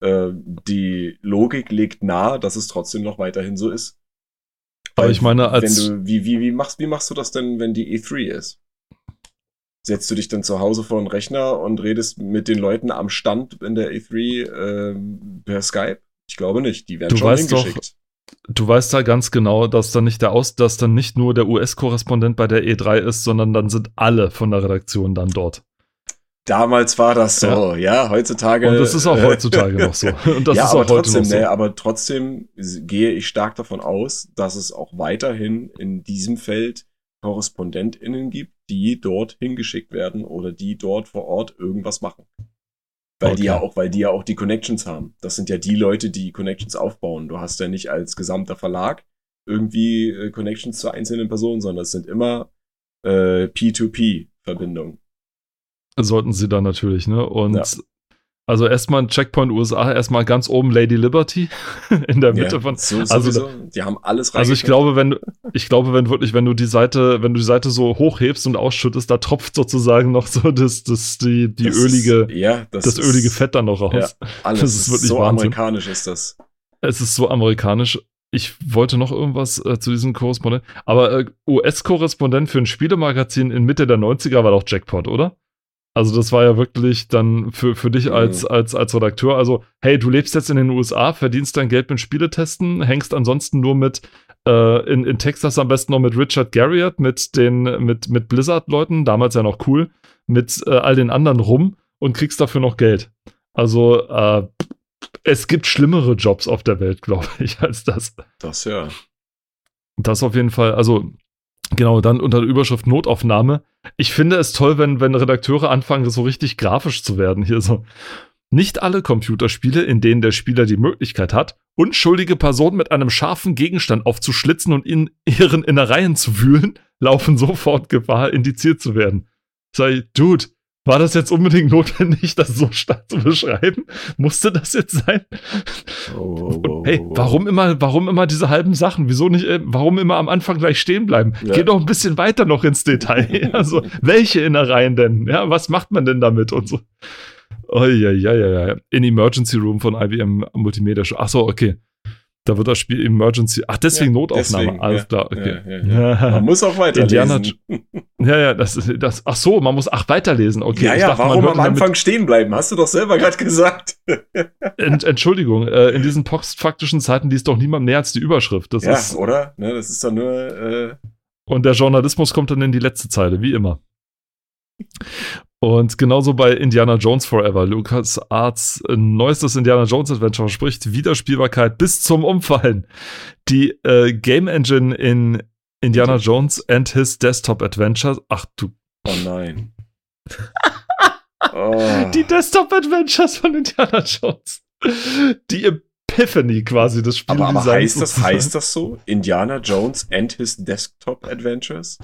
äh, die Logik legt nahe, dass es trotzdem noch weiterhin so ist. Aber ich meine, als. Du, wie, wie, wie, machst, wie machst du das denn, wenn die E3 ist? Setzt du dich dann zu Hause vor den Rechner und redest mit den Leuten am Stand in der E3 äh, per Skype? Ich glaube nicht. Die werden du schon weißt hingeschickt. Doch, du weißt da ganz genau, dass dann nicht der Aus, dass dann nicht nur der US-Korrespondent bei der E3 ist, sondern dann sind alle von der Redaktion dann dort. Damals war das so, ja, ja heutzutage. Und das ist auch heutzutage noch so. Und das ja, ist aber auch trotzdem, so. ne, aber trotzdem gehe ich stark davon aus, dass es auch weiterhin in diesem Feld KorrespondentInnen gibt, die dort hingeschickt werden oder die dort vor Ort irgendwas machen. Weil okay. die ja auch, weil die ja auch die Connections haben. Das sind ja die Leute, die Connections aufbauen. Du hast ja nicht als gesamter Verlag irgendwie äh, Connections zu einzelnen Personen, sondern es sind immer äh, P2P-Verbindungen. Sollten sie dann natürlich, ne? Und ja. Also erstmal ein Checkpoint USA, erstmal ganz oben Lady Liberty in der Mitte ja, von. So, also sowieso. die haben alles rein. Also ich glaube, wenn du, ich glaube, wenn wirklich, wenn du die Seite, wenn du die Seite so hochhebst und ausschüttest, da tropft sozusagen noch so das, das die, die das ölige, ist, ja, das, das ist, ölige Fett dann noch raus. Ja, alles das ist wirklich so Wahnsinn. amerikanisch ist das. Es ist so amerikanisch. Ich wollte noch irgendwas äh, zu diesem Korrespondent, aber äh, US-Korrespondent für ein Spielemagazin in Mitte der 90er war doch Jackpot, oder? Also das war ja wirklich dann für, für dich als, mhm. als, als Redakteur. Also, hey, du lebst jetzt in den USA, verdienst dein Geld mit Spieletesten, hängst ansonsten nur mit äh, in, in Texas am besten noch mit Richard Garriott, mit den, mit, mit Blizzard-Leuten, damals ja noch cool, mit äh, all den anderen rum und kriegst dafür noch Geld. Also, äh, es gibt schlimmere Jobs auf der Welt, glaube ich, als das. Das ja. Das auf jeden Fall, also Genau, dann unter der Überschrift Notaufnahme. Ich finde es toll, wenn, wenn Redakteure anfangen, so richtig grafisch zu werden. Hier so. Nicht alle Computerspiele, in denen der Spieler die Möglichkeit hat, unschuldige Personen mit einem scharfen Gegenstand aufzuschlitzen und in ihren Innereien zu wühlen, laufen sofort Gefahr, indiziert zu werden. Sei, Dude, war das jetzt unbedingt notwendig, das so stark zu beschreiben? Musste das jetzt sein? Oh, oh, hey, warum immer, warum immer diese halben Sachen? Wieso nicht, äh, warum immer am Anfang gleich stehen bleiben? Ja. Geh doch ein bisschen weiter noch ins Detail. Also, welche Innereien denn? Ja, was macht man denn damit und so? Oh, ja, ja, ja, ja. In Emergency Room von IBM Multimedia Show. Ach so, okay. Da wird das Spiel Emergency. Ach, deswegen ja, Notaufnahme. Deswegen, Alles ja, klar, okay. Ja, man muss auch weiterlesen. ja, ja, das, das, ach so, man muss, ach, weiterlesen, okay. Ja, ja, dachte, warum am Anfang stehen bleiben? Hast du doch selber gerade gesagt. Ent, Entschuldigung, äh, in diesen postfaktischen Zeiten liest doch niemand mehr als die Überschrift. Das ja, ist, oder? Ne, das ist dann nur, äh Und der Journalismus kommt dann in die letzte Zeile, wie immer. Und genauso bei Indiana Jones Forever. Lucas Arts neuestes Indiana Jones Adventure spricht Wiederspielbarkeit bis zum Umfallen. Die äh, Game Engine in Indiana Jones and His Desktop Adventures. Ach du. Oh nein. oh. Die Desktop Adventures von Indiana Jones. Die Epiphany quasi des Spiels. Aber, aber heißt, das, heißt das so? Indiana Jones and His Desktop Adventures?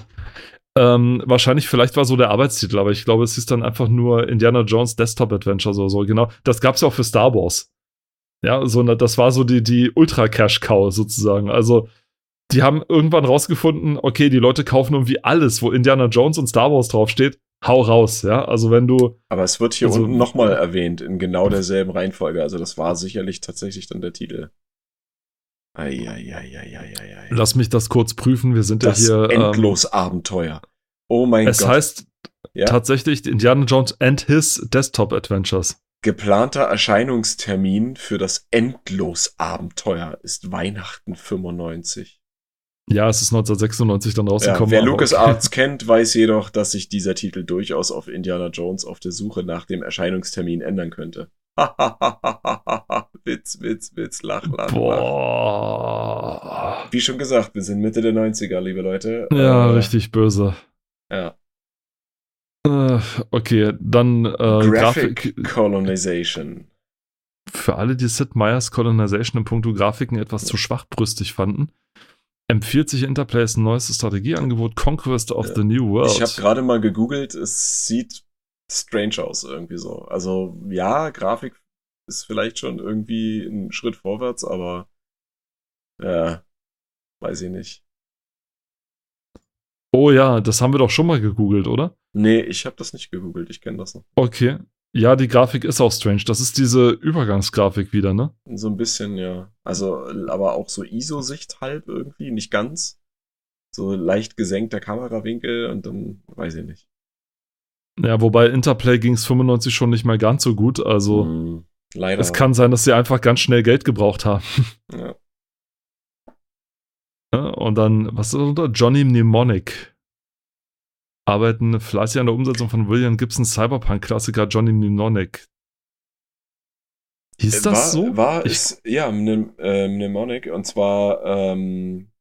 Ähm, wahrscheinlich, vielleicht war so der Arbeitstitel, aber ich glaube, es ist dann einfach nur Indiana Jones Desktop Adventures oder so. Genau. Das gab es ja auch für Star Wars. Ja, so, das war so die, die Ultra-Cash-Cow sozusagen. Also, die haben irgendwann rausgefunden, okay, die Leute kaufen irgendwie alles, wo Indiana Jones und Star Wars draufsteht. Hau raus, ja. Also, wenn du. Aber es wird hier also, unten nochmal erwähnt, in genau derselben Reihenfolge. Also, das war sicherlich tatsächlich dann der Titel. Eieieiei. Lass mich das kurz prüfen. Wir sind das ja hier. Ähm, endlos ähm, Abenteuer. Oh mein es Gott. Es heißt ja? tatsächlich Indiana Jones and His Desktop Adventures. Geplanter Erscheinungstermin für das Endlos-Abenteuer ist Weihnachten 95. Ja, es ist 1996 dann rausgekommen. Ja, wer LucasArts okay. kennt, weiß jedoch, dass sich dieser Titel durchaus auf Indiana Jones auf der Suche nach dem Erscheinungstermin ändern könnte. Witz, Witz, Witz, lach, lach, Boah. lach. Wie schon gesagt, wir sind Mitte der 90er, liebe Leute. Ja, äh, richtig böse. Ja. Äh, okay, dann äh, Graphic Grafik Colonization. Für alle, die Sid Meier's Colonization im Punkto Grafiken etwas zu schwachbrüstig fanden, empfiehlt sich Interplays neuestes Strategieangebot Conquest of the New World. Ich habe gerade mal gegoogelt, es sieht strange aus irgendwie so. Also ja, Grafik ist vielleicht schon irgendwie ein Schritt vorwärts, aber ja, weiß ich nicht. Oh ja, das haben wir doch schon mal gegoogelt, oder? Nee, ich habe das nicht gegoogelt, ich kenne das noch. Okay. Ja, die Grafik ist auch strange. Das ist diese Übergangsgrafik wieder, ne? So ein bisschen, ja. Also, aber auch so ISO-Sicht halb irgendwie, nicht ganz. So leicht gesenkter Kamerawinkel und dann weiß ich nicht. Ja, wobei Interplay ging es 95 schon nicht mal ganz so gut. Also hm, leider. Es kann sein, dass sie einfach ganz schnell Geld gebraucht haben. Ja. ja und dann, was ist das unter? Johnny Mnemonic. Arbeiten fleißig an der Umsetzung von William Gibson Cyberpunk-Klassiker Johnny Mnemonic. Hieß das war, so? War ich, es, ja, Mnem, äh, Mnemonic. Und zwar ähm,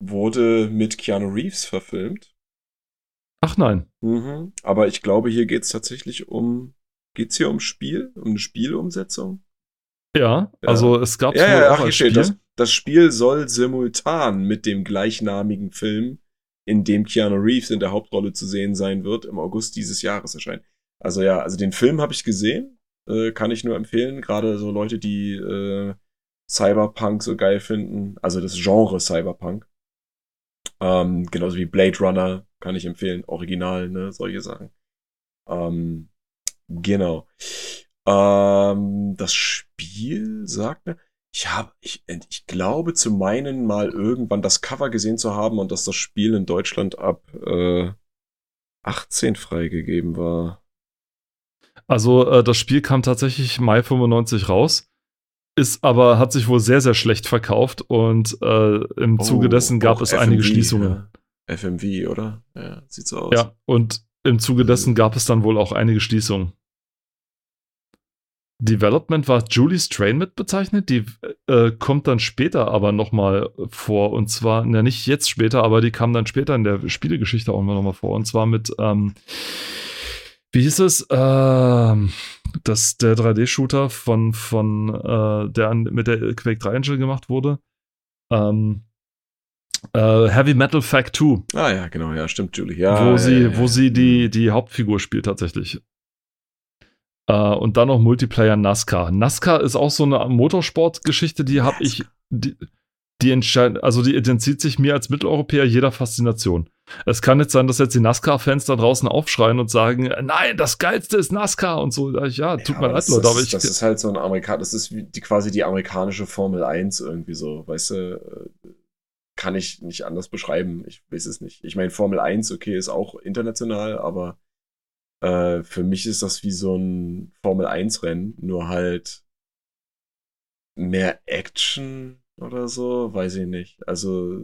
wurde mit Keanu Reeves verfilmt. Ach nein. Mhm. Aber ich glaube, hier geht es tatsächlich um. Geht es hier um Spiel? Um eine Spielumsetzung? Ja, ja. also es gab ja, ja, ach, hier steht, das, das Spiel soll simultan mit dem gleichnamigen Film, in dem Keanu Reeves in der Hauptrolle zu sehen sein wird, im August dieses Jahres erscheinen. Also ja, also den Film habe ich gesehen, äh, kann ich nur empfehlen. Gerade so Leute, die äh, Cyberpunk so geil finden, also das Genre Cyberpunk. Ähm, genauso wie Blade Runner kann ich empfehlen. Original, ne, solche Sachen. Ähm, genau. Ähm, das Spiel sagt mir, ich habe, ich, ich glaube zu meinen mal irgendwann das Cover gesehen zu haben und dass das Spiel in Deutschland ab äh, 18 freigegeben war. Also äh, das Spiel kam tatsächlich Mai 95 raus, ist aber, hat sich wohl sehr, sehr schlecht verkauft und äh, im oh, Zuge dessen gab es FMV, einige Schließungen. Ja. FMV, oder? Ja, sieht so aus. Ja, und im Zuge dessen gab es dann wohl auch einige Schließungen. Development war Julie Strain mit bezeichnet, die äh, kommt dann später aber nochmal vor und zwar, na nicht jetzt später, aber die kam dann später in der Spielegeschichte auch nochmal vor und zwar mit, ähm, wie hieß es, ähm, das, der 3D-Shooter von, von äh, der mit der Quake 3 Engine gemacht wurde. Ähm, Uh, Heavy Metal Fact 2. Ah ja, genau, ja, stimmt, Julie. Ja, wo ja, sie, ja, wo sie die, die Hauptfigur spielt tatsächlich. Uh, und dann noch Multiplayer NASCAR. NASCAR ist auch so eine Motorsportgeschichte, die habe ich, die, die entscheidet, also die entzieht sich mir als Mitteleuropäer jeder Faszination. Es kann nicht sein, dass jetzt die NASCAR-Fans da draußen aufschreien und sagen, nein, das Geilste ist NASCAR und so. Ja, tut ja, mir leid, Leute, aber ich. Das ist halt so ein Amerikaner, das ist wie die, quasi die amerikanische Formel 1 irgendwie so, weißt du, kann ich nicht anders beschreiben. Ich weiß es nicht. Ich meine, Formel 1, okay, ist auch international, aber äh, für mich ist das wie so ein Formel 1-Rennen, nur halt mehr Action oder so, weiß ich nicht. Also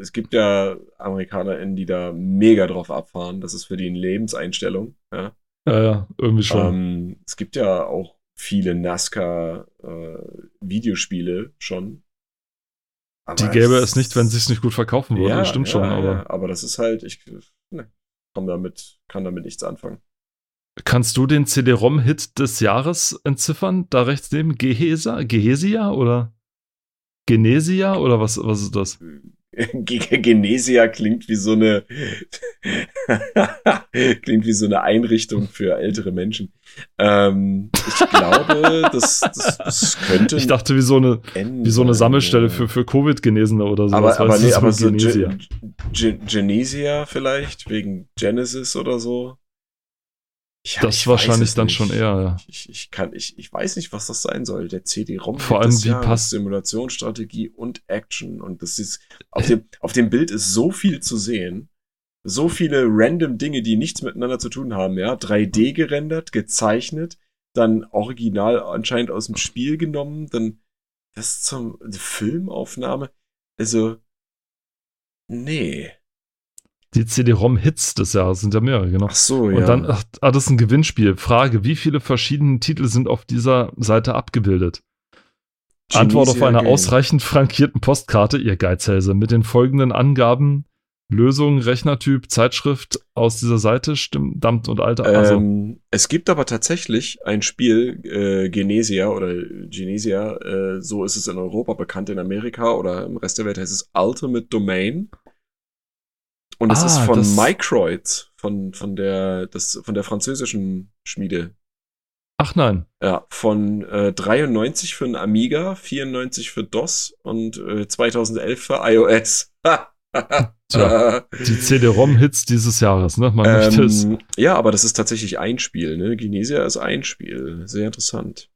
es gibt ja AmerikanerInnen, die da mega drauf abfahren. Das ist für die eine Lebenseinstellung. Ja, ja, ja irgendwie schon. Ähm, es gibt ja auch viele NASCAR-Videospiele äh, schon, aber die gäbe es nicht, wenn sie es nicht gut verkaufen würde. Ja, stimmt ja, schon. Aber, ja, aber das ist halt, ich ne, komm damit, kann damit nichts anfangen. Kannst du den CD-ROM-Hit des Jahres entziffern? Da rechts neben Gehesa? Gehesia oder Genesia oder was, was ist das? Genesia klingt wie so eine klingt wie so eine Einrichtung für ältere Menschen. Ähm, ich glaube, das, das, das, könnte. Ich dachte, wie so eine, wie so eine Sammelstelle für, für Covid-Genesene oder so. Aber, aber nee, aber so Genesia. Genesia vielleicht, wegen Genesis oder so. Ja, das wahrscheinlich dann schon eher, ja. Ich, ich, kann, ich, ich weiß nicht, was das sein soll. Der CD-ROM Vor allem, ja passt Simulationsstrategie und Action. Und das ist, auf dem, auf dem Bild ist so viel zu sehen. So viele random Dinge, die nichts miteinander zu tun haben, ja. 3D gerendert, gezeichnet, dann original anscheinend aus dem Spiel genommen, dann das zum Filmaufnahme. Also, nee. Die CD-ROM-Hits des Jahres sind ja mehrere, genau. Ach so, ja. Und dann, ach, ah, das ist ein Gewinnspiel. Frage, wie viele verschiedene Titel sind auf dieser Seite abgebildet? Genesia Antwort auf einer Game. ausreichend frankierten Postkarte, ihr Geizhälse, mit den folgenden Angaben, Lösung, Rechnertyp, Zeitschrift aus dieser Seite, Stimmt und Alter. Also. Ähm, es gibt aber tatsächlich ein Spiel, äh, Genesia oder Genesia, äh, so ist es in Europa bekannt, in Amerika oder im Rest der Welt heißt es Ultimate Domain. Und es ah, ist von Microids, von, von, der, das, von der französischen Schmiede. Ach nein. Ja, von äh, 93 für ein Amiga, 94 für DOS und äh, 2011 für iOS. Tja, die CD-ROM-Hits dieses Jahres, ne? Man ähm, möchte es. Ja, aber das ist tatsächlich ein Spiel, ne? Genesia ist ein Spiel. Sehr interessant.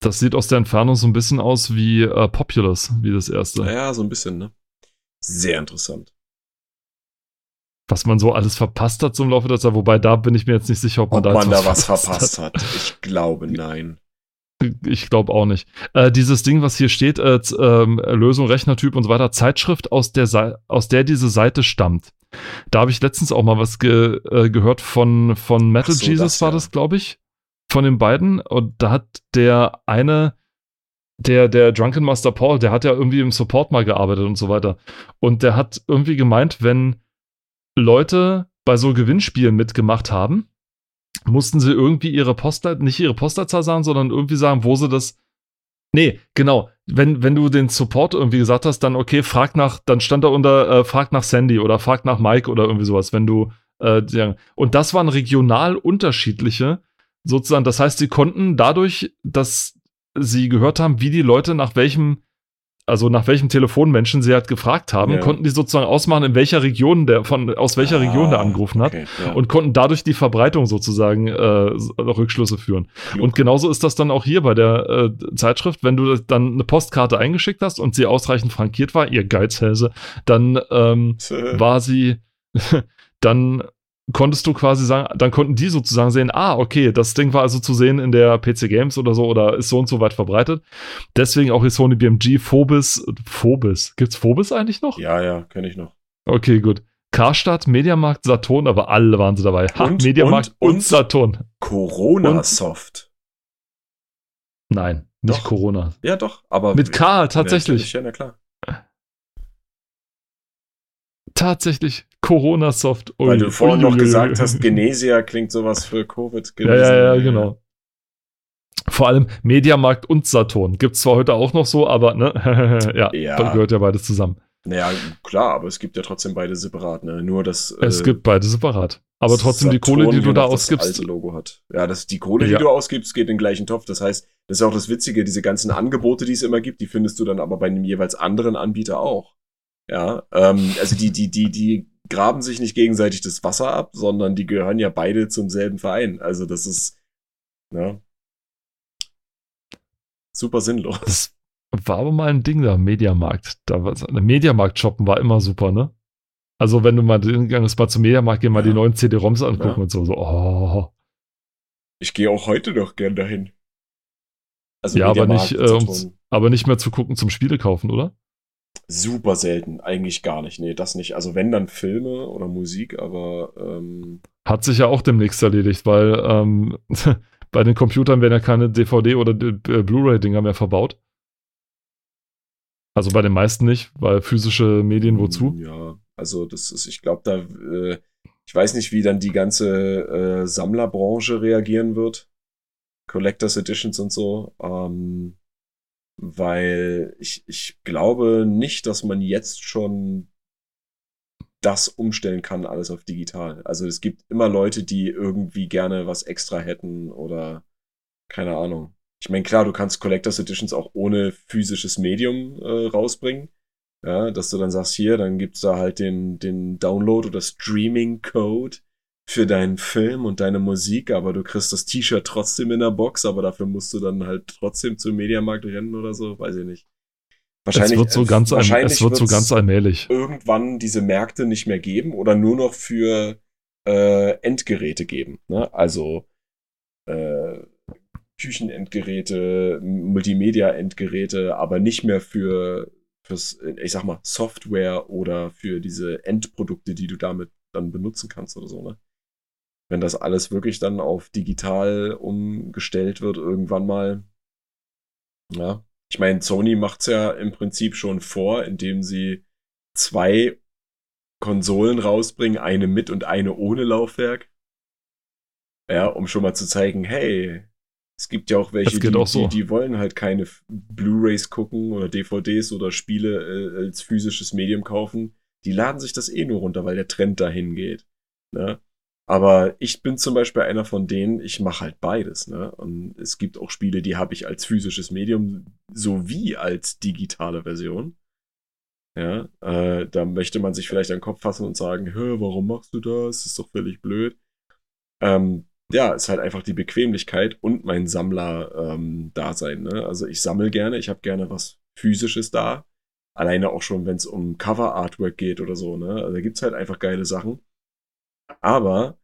Das sieht aus der Entfernung so ein bisschen aus wie äh, Populous, wie das erste. Ja, so ein bisschen, ne? Sehr interessant was man so alles verpasst hat zum Laufe der Zeit. Wobei da bin ich mir jetzt nicht sicher, ob man, ob da, man da was verpasst hat. hat. Ich glaube, nein. Ich glaube auch nicht. Äh, dieses Ding, was hier steht, äh, äh, Lösung, Rechnertyp und so weiter, Zeitschrift, aus der, aus der diese Seite stammt. Da habe ich letztens auch mal was ge äh, gehört von, von Metal so, Jesus, das, war ja. das, glaube ich, von den beiden. Und da hat der eine, der, der Drunken Master Paul, der hat ja irgendwie im Support mal gearbeitet und so weiter. Und der hat irgendwie gemeint, wenn Leute bei so Gewinnspielen mitgemacht haben, mussten sie irgendwie ihre Postleitzahl, nicht ihre Postleitzahl sagen, sondern irgendwie sagen, wo sie das. Nee, genau. Wenn, wenn du den Support irgendwie gesagt hast, dann okay, frag nach, dann stand da unter, äh, frag nach Sandy oder frag nach Mike oder irgendwie sowas, wenn du, äh, und das waren regional unterschiedliche, sozusagen. Das heißt, sie konnten dadurch, dass sie gehört haben, wie die Leute nach welchem also nach welchem Telefonmenschen sie halt gefragt haben, ja. konnten die sozusagen ausmachen, in welcher Region der von aus welcher ah, Region der angerufen hat okay, ja. und konnten dadurch die Verbreitung sozusagen äh, Rückschlüsse führen. Klug. Und genauso ist das dann auch hier bei der äh, Zeitschrift, wenn du dann eine Postkarte eingeschickt hast und sie ausreichend frankiert war, ihr Geizhälse, dann ähm, war sie dann konntest du quasi sagen, dann konnten die sozusagen sehen, ah, okay, das Ding war also zu sehen in der PC Games oder so oder ist so und so weit verbreitet. Deswegen auch die Sony BMG Phobis, Phobis. Gibt's Phobis eigentlich noch? Ja, ja, kenne ich noch. Okay, gut. Karstadt, Mediamarkt, Saturn, aber alle waren sie dabei. Ha, und, Mediamarkt und, und, und Saturn. Corona Soft. Nein, nicht doch. Corona. Ja, doch, aber. Mit K, tatsächlich. Ja, na klar. Tatsächlich Corona-Soft. Weil du vorhin noch gesagt hast, Genesia klingt sowas für Covid. Ja, ja, ja, genau. Vor allem Mediamarkt und Saturn. Gibt es zwar heute auch noch so, aber ne, ja, ja, gehört ja beides zusammen. Naja, klar, aber es gibt ja trotzdem beide separat, ne? Nur das. Es äh, gibt beide separat. Aber trotzdem Saturn die Kohle, die du da ausgibst. Das alte Logo hat. Ja, das, die Kohle, ja. die du ausgibst, geht in den gleichen Topf. Das heißt, das ist auch das Witzige, diese ganzen Angebote, die es immer gibt, die findest du dann aber bei einem jeweils anderen Anbieter auch. Ja, ähm, also die, die, die, die graben sich nicht gegenseitig das Wasser ab, sondern die gehören ja beide zum selben Verein. Also das ist, ne? Super sinnlos. Das war aber mal ein Ding da, Mediamarkt. Da war Mediamarkt shoppen war immer super, ne? Also wenn du mal hingegangen bist, mal zum Mediamarkt gehen, mal ja. die neuen CD-ROMs angucken ja. und so, so, oh. Ich gehe auch heute noch gern dahin. Also ja, aber nicht, äh, aber nicht mehr zu gucken zum Spiele kaufen, oder? Super selten, eigentlich gar nicht. Nee, das nicht. Also wenn dann Filme oder Musik, aber ähm hat sich ja auch demnächst erledigt, weil ähm, bei den Computern werden ja keine DVD oder äh, Blu-ray-Dinger mehr verbaut. Also bei den meisten nicht, weil physische Medien wozu? Ja, also das ist, ich glaube, da, äh, ich weiß nicht, wie dann die ganze äh, Sammlerbranche reagieren wird. Collectors Editions und so. Ähm, weil ich, ich glaube nicht, dass man jetzt schon das umstellen kann, alles auf digital. Also es gibt immer Leute, die irgendwie gerne was extra hätten oder keine Ahnung. Ich meine, klar, du kannst Collectors Editions auch ohne physisches Medium äh, rausbringen. Ja, dass du dann sagst, hier, dann gibt's da halt den, den Download oder Streaming Code für deinen Film und deine Musik, aber du kriegst das T-Shirt trotzdem in der Box, aber dafür musst du dann halt trotzdem zum Mediamarkt rennen oder so, weiß ich nicht. Wahrscheinlich, es wird so ganz, wahrscheinlich es wird so ganz allmählich. Irgendwann diese Märkte nicht mehr geben oder nur noch für äh, Endgeräte geben. Ne? Also äh, Küchenendgeräte, Multimedia-Endgeräte, aber nicht mehr für fürs, ich sag mal, Software oder für diese Endprodukte, die du damit dann benutzen kannst oder so, ne? Wenn das alles wirklich dann auf digital umgestellt wird, irgendwann mal. Ja, ich meine, Sony macht's ja im Prinzip schon vor, indem sie zwei Konsolen rausbringen, eine mit und eine ohne Laufwerk. Ja, um schon mal zu zeigen, hey, es gibt ja auch welche, die, auch so. die, die, wollen halt keine Blu-rays gucken oder DVDs oder Spiele äh, als physisches Medium kaufen. Die laden sich das eh nur runter, weil der Trend dahin geht. Ne? Aber ich bin zum Beispiel einer von denen, ich mache halt beides. Ne? Und es gibt auch Spiele, die habe ich als physisches Medium sowie als digitale Version. Ja, äh, da möchte man sich vielleicht an den Kopf fassen und sagen, Hör, warum machst du das? Ist doch völlig blöd. Ähm, ja, ist halt einfach die Bequemlichkeit und mein Sammler-Dasein. Ähm, ne? Also ich sammle gerne, ich habe gerne was Physisches da. Alleine auch schon, wenn es um Cover-Artwork geht oder so. Ne? Also da gibt's halt einfach geile Sachen. Aber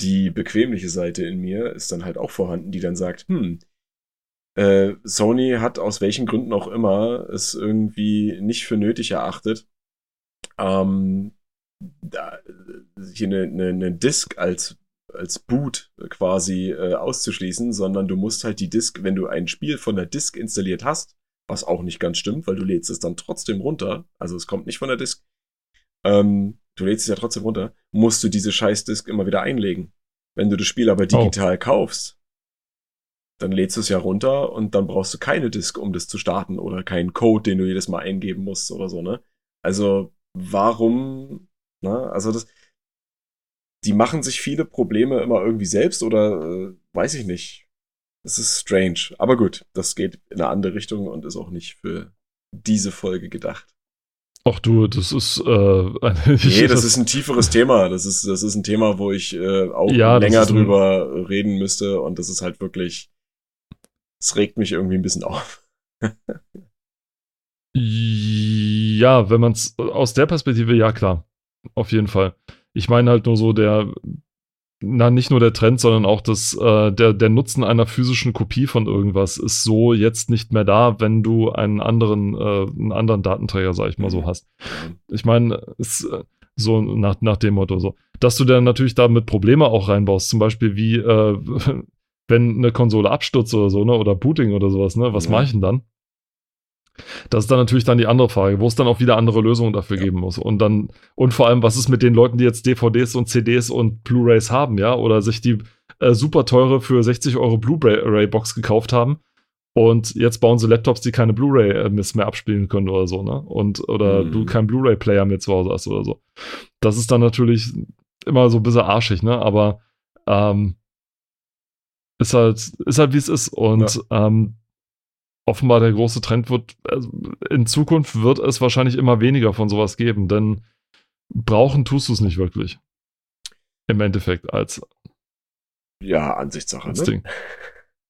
die bequemliche Seite in mir ist dann halt auch vorhanden, die dann sagt, hm, äh, Sony hat aus welchen Gründen auch immer es irgendwie nicht für nötig erachtet, ähm, da, hier eine, eine, eine Disk als, als Boot quasi äh, auszuschließen, sondern du musst halt die Disk, wenn du ein Spiel von der Disk installiert hast, was auch nicht ganz stimmt, weil du lädst es dann trotzdem runter, also es kommt nicht von der Disk, ähm, du lädst es ja trotzdem runter, musst du diese Scheißdisk immer wieder einlegen. Wenn du das Spiel aber digital oh. kaufst, dann lädst du es ja runter und dann brauchst du keine Disk, um das zu starten oder keinen Code, den du jedes Mal eingeben musst oder so, ne? Also, warum, ne? Also das, die machen sich viele Probleme immer irgendwie selbst oder äh, weiß ich nicht. Das ist strange. Aber gut, das geht in eine andere Richtung und ist auch nicht für diese Folge gedacht. Ach du, das ist äh, Nee, das ist ein tieferes Thema. Das ist, das ist ein Thema, wo ich äh, auch ja, länger drüber ein... reden müsste und das ist halt wirklich. Es regt mich irgendwie ein bisschen auf. ja, wenn man es aus der Perspektive, ja klar. Auf jeden Fall. ich meine halt nur so der, na, nicht nur der Trend, sondern auch das, äh, der, der Nutzen einer physischen Kopie von irgendwas ist so jetzt nicht mehr da, wenn du einen anderen, äh, einen anderen Datenträger, sag ich mal so, mhm. hast. Ich meine, ist äh, so nach, nach dem Motto so. Dass du dann natürlich damit Probleme auch reinbaust, zum Beispiel wie, äh, wenn eine Konsole abstürzt oder so, ne, oder Booting oder sowas, ne, was ja. mache ich denn dann? Das ist dann natürlich dann die andere Frage, wo es dann auch wieder andere Lösungen dafür ja. geben muss. Und dann, und vor allem, was ist mit den Leuten, die jetzt DVDs und CDs und Blu-Rays haben, ja, oder sich die äh, super teure für 60 Euro Blu-ray-Box gekauft haben und jetzt bauen sie Laptops, die keine Blu-ray äh, mehr abspielen können oder so, ne? Und, oder mhm. du keinen Blu-ray-Player mehr zu Hause hast oder so. Das ist dann natürlich immer so ein bisschen arschig, ne? Aber ähm, ist halt, ist halt wie es ist. Und ja. ähm, offenbar der große Trend wird, also in Zukunft wird es wahrscheinlich immer weniger von sowas geben, denn brauchen tust du es nicht wirklich. Im Endeffekt als. Ja, Ansichtssache. Als ne? Ding.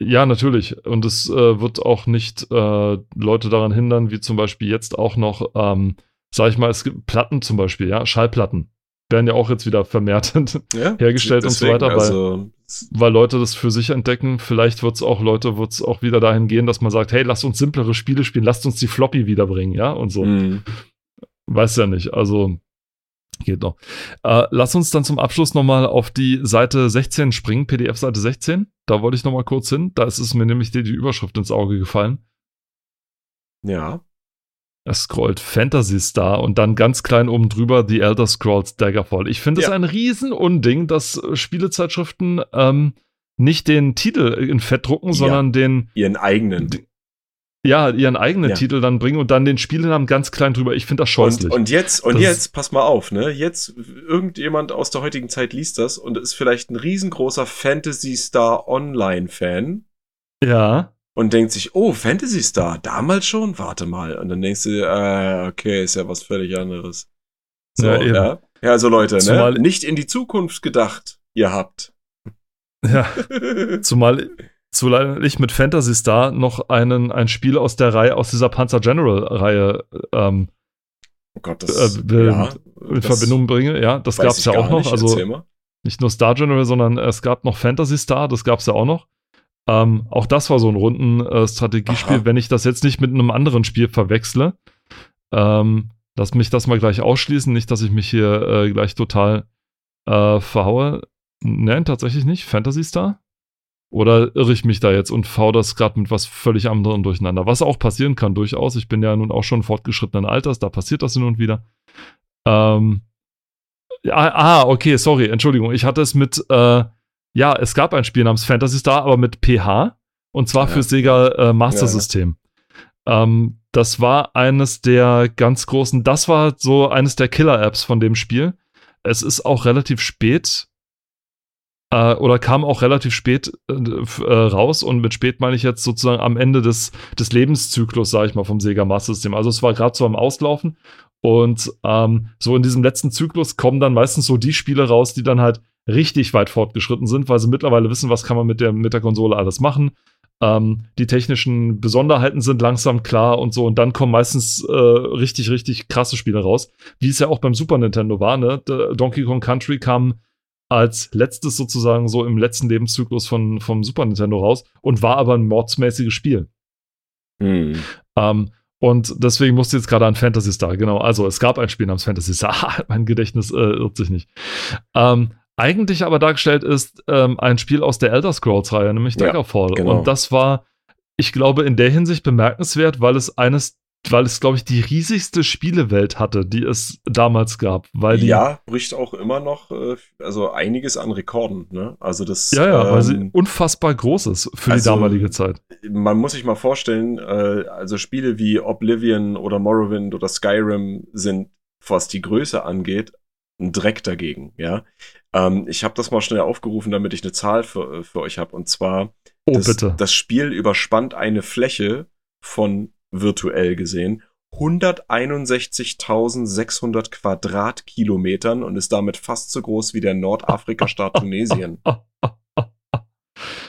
Ja, natürlich. Und es äh, wird auch nicht äh, Leute daran hindern, wie zum Beispiel jetzt auch noch, ähm, sag ich mal, es gibt Platten zum Beispiel, ja, Schallplatten werden ja auch jetzt wieder vermehrt ja, hergestellt deswegen, und so weiter, weil, also, weil Leute das für sich entdecken. Vielleicht wird es auch Leute, wird es auch wieder dahin gehen, dass man sagt, hey, lasst uns simplere Spiele spielen, lasst uns die Floppy wiederbringen, ja, und so. Mhm. Weiß ja nicht, also geht noch. Äh, lass uns dann zum Abschluss nochmal auf die Seite 16 springen, PDF-Seite 16. Da wollte ich nochmal kurz hin. Da ist es mir nämlich die, die Überschrift ins Auge gefallen. Ja. Es scrollt Fantasy Star und dann ganz klein oben drüber The Elder Scrolls Daggerfall. Ich finde es ja. ein Riesenunding, dass Spielezeitschriften ähm, nicht den Titel in Fett drucken, ja. sondern den ihren eigenen. Ja, ihren eigenen ja. Titel dann bringen und dann den Spielnamen ganz klein drüber. Ich finde das scheußlich. Und, und jetzt, und das jetzt, pass mal auf, ne? Jetzt, irgendjemand aus der heutigen Zeit liest das und ist vielleicht ein riesengroßer Fantasy Star Online-Fan. Ja und denkt sich, oh, Fantasy Star, damals schon? Warte mal. Und dann denkst du, äh, okay, ist ja was völlig anderes. So, ja, ja. ja also Leute, ne? Zumal ne? nicht in die Zukunft gedacht, ihr habt. Ja, zumal, zumal ich mit Fantasy Star noch einen, ein Spiel aus der Reihe, aus dieser Panzer General Reihe ähm, oh Gott, das, äh, ja, in Verbindung bringe. Ja, das gab es ja auch noch. Nicht, also nicht nur Star General, sondern es gab noch Fantasy Star, das gab es ja auch noch. Ähm, auch das war so ein Runden-Strategiespiel, äh, wenn ich das jetzt nicht mit einem anderen Spiel verwechsle. Ähm, lass mich das mal gleich ausschließen, nicht, dass ich mich hier äh, gleich total äh, verhaue. Nein, tatsächlich nicht. Fantasy Star? Oder irre ich mich da jetzt und fau das gerade mit was völlig anderem durcheinander? Was auch passieren kann, durchaus. Ich bin ja nun auch schon fortgeschrittenen Alters, da passiert das hin und wieder. Ähm, ah, okay, sorry, Entschuldigung. Ich hatte es mit äh, ja, es gab ein Spiel namens Fantasy Star, aber mit PH. Und zwar ja. für Sega äh, Master ja, System. Ähm, das war eines der ganz großen, das war so eines der Killer-Apps von dem Spiel. Es ist auch relativ spät äh, oder kam auch relativ spät äh, äh, raus und mit spät meine ich jetzt sozusagen am Ende des, des Lebenszyklus, sage ich mal, vom Sega Master System. Also es war gerade so am Auslaufen und ähm, so in diesem letzten Zyklus kommen dann meistens so die Spiele raus, die dann halt richtig weit fortgeschritten sind, weil sie mittlerweile wissen, was kann man mit der, mit der Konsole alles machen. Ähm, die technischen Besonderheiten sind langsam klar und so. Und dann kommen meistens äh, richtig, richtig krasse Spiele raus. Wie es ja auch beim Super Nintendo war, ne? Der Donkey Kong Country kam als letztes sozusagen so im letzten Lebenszyklus von, vom Super Nintendo raus und war aber ein mordsmäßiges Spiel. Mhm. Ähm, und deswegen musste jetzt gerade an Fantasy Star, genau. Also es gab ein Spiel namens Fantasy Star. mein Gedächtnis äh, irrt sich nicht. Ähm, eigentlich aber dargestellt ist ähm, ein Spiel aus der Elder Scrolls-Reihe, nämlich Daggerfall. Ja, genau. Und das war, ich glaube, in der Hinsicht bemerkenswert, weil es eines weil es, glaube ich, die riesigste Spielewelt hatte, die es damals gab. Weil die, ja, bricht auch immer noch äh, also einiges an Rekorden. Ne? Also das, ja, ja, ähm, weil sie ähm, unfassbar groß ist für also, die damalige Zeit. Man muss sich mal vorstellen, äh, also Spiele wie Oblivion oder Morrowind oder Skyrim sind, was die Größe angeht, ein Dreck dagegen. Ja, ähm, ich habe das mal schnell aufgerufen, damit ich eine Zahl für, für euch habe. Und zwar, oh, das, bitte. das Spiel überspannt eine Fläche von virtuell gesehen 161.600 Quadratkilometern und ist damit fast so groß wie der Nordafrika-Staat Tunesien.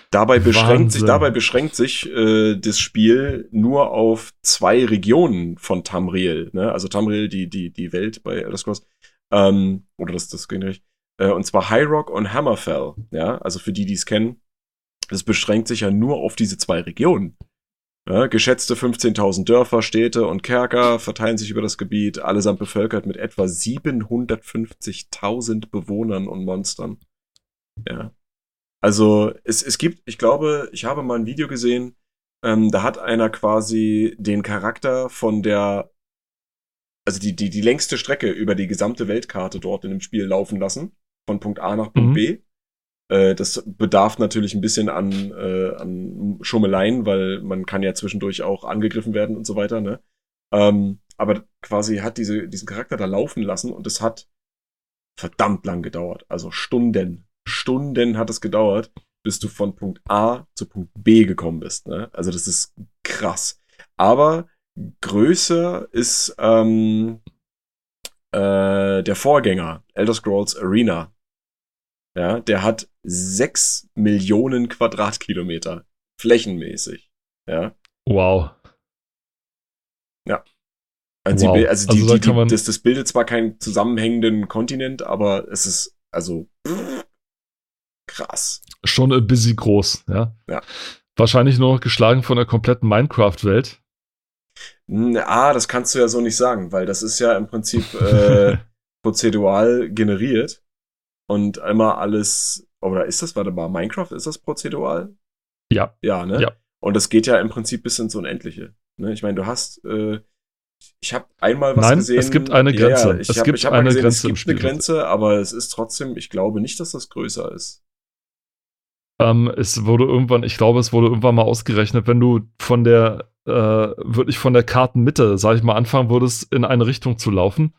Dabei beschränkt sich, dabei beschränkt sich äh, das Spiel nur auf zwei Regionen von Tamriel. Ne? Also Tamriel, die, die, die Welt bei Elder Scrolls, Ähm, oder das, das ging. Äh, und zwar High Rock und Hammerfell. Ja, also für die, die es kennen. Das beschränkt sich ja nur auf diese zwei Regionen. Ja, geschätzte 15.000 Dörfer, Städte und Kerker verteilen sich über das Gebiet, allesamt bevölkert mit etwa 750.000 Bewohnern und Monstern. Ja. Also es, es gibt, ich glaube, ich habe mal ein Video gesehen, ähm, da hat einer quasi den Charakter von der, also die, die, die längste Strecke über die gesamte Weltkarte dort in dem Spiel laufen lassen, von Punkt A nach Punkt mhm. B. Äh, das bedarf natürlich ein bisschen an, äh, an Schummeleien, weil man kann ja zwischendurch auch angegriffen werden und so weiter, ne? Ähm, aber quasi hat diese, diesen Charakter da laufen lassen und es hat verdammt lang gedauert. Also Stunden. Stunden hat es gedauert, bis du von Punkt A zu Punkt B gekommen bist. Ne? Also das ist krass. Aber größer ist ähm, äh, der Vorgänger, Elder Scrolls Arena. Ja, der hat sechs Millionen Quadratkilometer flächenmäßig. Ja. Wow. Ja. Also, wow. die, also, die, also die, die, das, das bildet zwar keinen zusammenhängenden Kontinent, aber es ist also pff, krass. Schon ein busy groß, ja. Ja. Wahrscheinlich nur noch geschlagen von der kompletten Minecraft-Welt. Ah, das kannst du ja so nicht sagen, weil das ist ja im Prinzip äh, prozedural generiert und einmal alles, oder ist das, warte mal, Minecraft, ist das prozedural? Ja. Ja, ne? Ja. Und das geht ja im Prinzip bis ins Unendliche. Ne? Ich meine, du hast, äh, ich habe einmal was Nein, gesehen. es gibt eine Grenze. Ja, ja, ich es hab, gibt ich hab eine gesehen, Grenze es gibt eine Grenze, aber es ist trotzdem, ich glaube nicht, dass das größer ist. Ähm, es wurde irgendwann, ich glaube, es wurde irgendwann mal ausgerechnet, wenn du von der, äh, wirklich von der Kartenmitte, sag ich mal, anfangen würdest, in eine Richtung zu laufen,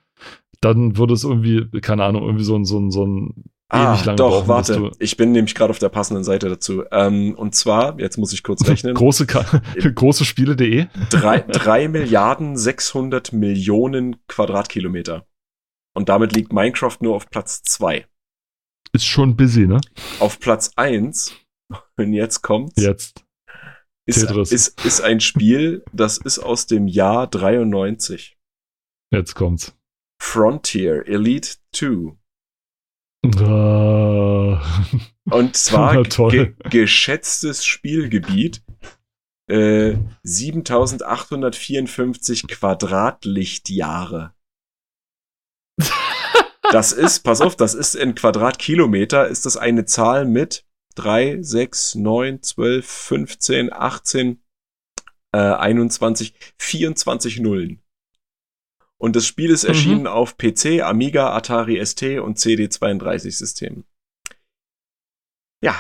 dann würde es irgendwie, keine Ahnung, irgendwie so ein, so ein, so ein Ah, ewig lange doch, brauchen, warte. Ich bin nämlich gerade auf der passenden Seite dazu. Ähm, und zwar, jetzt muss ich kurz rechnen. große, große Spiele.de. Drei, drei Milliarden 600 Millionen Quadratkilometer. Und damit liegt Minecraft nur auf Platz zwei. Ist schon busy, ne? Auf Platz eins und jetzt kommt's. Jetzt. Ist, ist, ist ein Spiel, das ist aus dem Jahr 93. Jetzt kommt's. Frontier Elite 2. Uh. Und zwar ge geschätztes Spielgebiet äh, 7854 Quadratlichtjahre. Das ist, pass auf, das ist in Quadratkilometer, ist das eine Zahl mit 3, 6, 9, 12, 15, 18, äh, 21, 24 Nullen. Und das Spiel ist erschienen mhm. auf PC, Amiga, Atari ST und CD32-Systemen. Ja,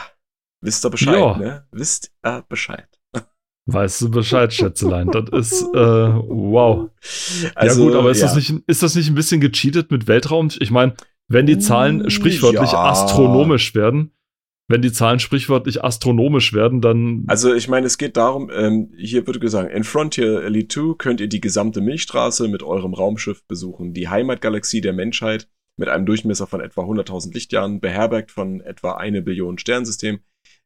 wisst ihr Bescheid, jo. ne? Wisst ihr Bescheid. Weißt du Bescheid, Schätzelein? Das ist, äh, wow. Also, ja gut, aber ist, ja. Das nicht, ist das nicht ein bisschen gecheatet mit Weltraum? Ich meine, wenn die Zahlen sprichwörtlich ja. astronomisch werden, wenn die Zahlen sprichwörtlich astronomisch werden, dann. Also ich meine, es geht darum, ähm, hier würde gesagt, in Frontier Elite 2 könnt ihr die gesamte Milchstraße mit eurem Raumschiff besuchen. Die Heimatgalaxie der Menschheit mit einem Durchmesser von etwa 100.000 Lichtjahren, beherbergt von etwa eine Billion Sternsystemen.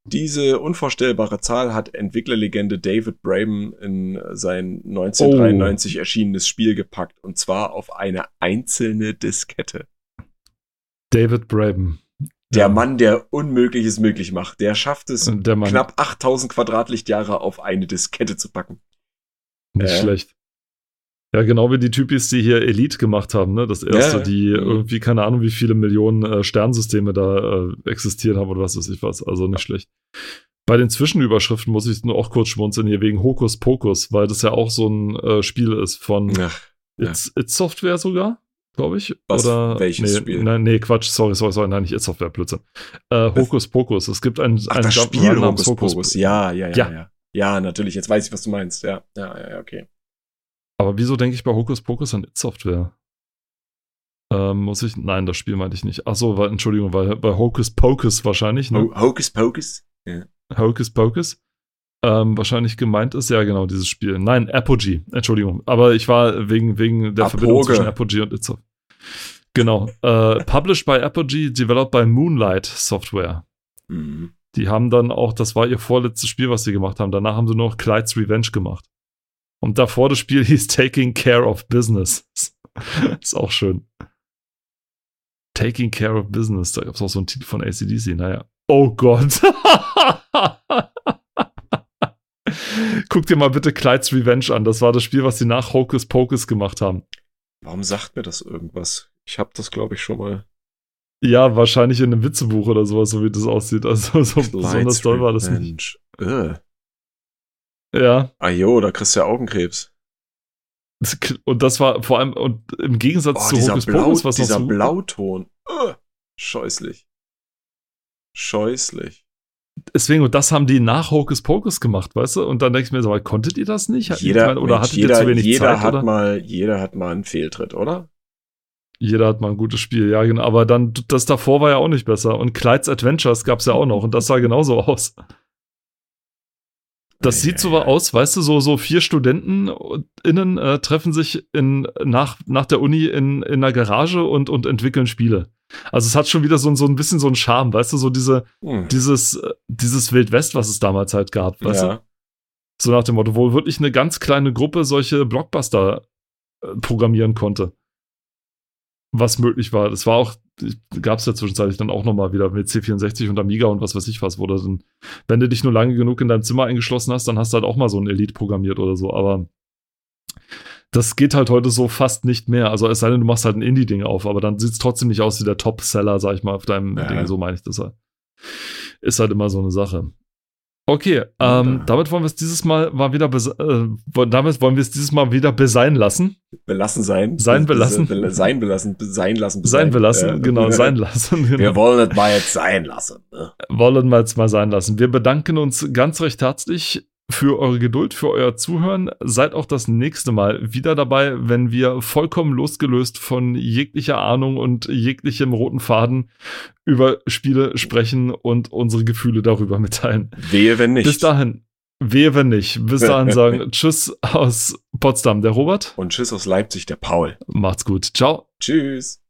Diese unvorstellbare Zahl hat Entwicklerlegende David Braben in sein 1993 oh. erschienenes Spiel gepackt und zwar auf eine einzelne Diskette. David Braben. Der ja. Mann, der Unmögliches möglich macht, der schafft es, der knapp 8000 Quadratlichtjahre auf eine Diskette zu packen. Nicht äh. schlecht. Ja, genau wie die Typis, die hier Elite gemacht haben, ne? Das erste, ja, die mhm. irgendwie, keine Ahnung, wie viele Millionen äh, Sternsysteme da äh, existiert haben oder was weiß ich was. Also nicht schlecht. Bei den Zwischenüberschriften muss ich nur auch kurz schmunzeln hier wegen Hokus Pokus, weil das ja auch so ein äh, Spiel ist von Ach, It's, ja. It's Software sogar glaube ich. Was, Oder welches nee, Spiel? Nein, nee, Quatsch, sorry, sorry, sorry, nein, nicht It Software, Blödsinn. Äh, Hokus Pokus. Es gibt ein, Ach, ein das Spiel Hokus Pokus. Ja, ja, ja, ja, ja. Ja, natürlich. Jetzt weiß ich, was du meinst. Ja, ja, ja, okay. Aber wieso denke ich bei Hokus Pokus an It Software? Ähm, muss ich? Nein, das Spiel meinte ich nicht. Achso, weil, Entschuldigung, weil bei Hocus Pocus wahrscheinlich. Ne? Hocus Pocus? Ja. Hocus Pocus ähm, wahrscheinlich gemeint ist. Ja, genau, dieses Spiel. Nein, Apogee, Entschuldigung. Aber ich war wegen, wegen der Apoge. Verbindung zwischen Apogee und Itself. Genau. Äh, published by Apogee, developed by Moonlight Software. Mhm. Die haben dann auch, das war ihr vorletztes Spiel, was sie gemacht haben. Danach haben sie nur noch Clyde's Revenge gemacht. Und davor das Spiel hieß Taking Care of Business. ist auch schön. Taking Care of Business. Da gab es auch so einen Titel von ACDC. Naja. Oh Gott. Guck dir mal bitte Clyde's Revenge an. Das war das Spiel, was sie nach Hocus Pocus gemacht haben. Warum sagt mir das irgendwas? Ich habe das, glaube ich, schon mal. Ja, wahrscheinlich in einem Witzebuch oder sowas, so wie das aussieht. Also so Clyde's besonders toll war das nicht. Äh. Ja. Ah jo, da kriegst du ja Augenkrebs. Und das war vor allem, und im Gegensatz oh, zu Hocus Blau, Pocus, was Dieser Blauton. Uh, scheußlich. Scheußlich. Deswegen, und das haben die nach Hocus Pocus gemacht, weißt du? Und dann denke ich mir so, konntet ihr das nicht? Jeder, meine, oder hattet jeder, ihr zu wenig jeder Zeit? Hat oder? Mal, jeder hat mal einen Fehltritt, oder? Jeder hat mal ein gutes Spiel, ja, genau. Aber dann, das davor war ja auch nicht besser. Und Clyde's Adventures gab es ja auch noch und das sah genauso aus. Das sieht so aus, weißt du, so, so vier StudentInnen äh, treffen sich in, nach, nach der Uni in, in einer Garage und, und entwickeln Spiele. Also es hat schon wieder so, so ein bisschen so einen Charme, weißt du, so diese, hm. dieses, dieses Wildwest, was es damals halt gab, weißt ja. du? So nach dem Motto, wo wirklich eine ganz kleine Gruppe solche Blockbuster äh, programmieren konnte was möglich war. Das war auch, gab es ja zwischenzeitlich dann auch nochmal wieder mit C64 und Amiga und was weiß ich was, wo du dann, wenn du dich nur lange genug in deinem Zimmer eingeschlossen hast, dann hast du halt auch mal so ein Elite programmiert oder so, aber das geht halt heute so fast nicht mehr. Also es sei denn, du machst halt ein Indie-Ding auf, aber dann sieht es trotzdem nicht aus wie der Top-Seller, sag ich mal, auf deinem ja. Ding, so meine ich das halt. Ist halt immer so eine Sache. Okay, ähm, damit wollen wir es dieses Mal mal wieder äh, damit wollen wir es dieses Mal wieder besein lassen. Belassen sein. Sein belassen. Be sein belassen. Sein lassen. Sein belassen, äh, genau, sein lassen. Genau. Wir wollen es mal jetzt sein lassen. Ne? Wollen wir jetzt mal sein lassen. Wir bedanken uns ganz recht herzlich für eure Geduld, für euer Zuhören. Seid auch das nächste Mal wieder dabei, wenn wir vollkommen losgelöst von jeglicher Ahnung und jeglichem roten Faden über Spiele sprechen und unsere Gefühle darüber mitteilen. Wehe, wenn nicht. Bis dahin. Wehe, wenn nicht. Bis dahin sagen Tschüss aus Potsdam, der Robert. Und Tschüss aus Leipzig, der Paul. Macht's gut. Ciao. Tschüss.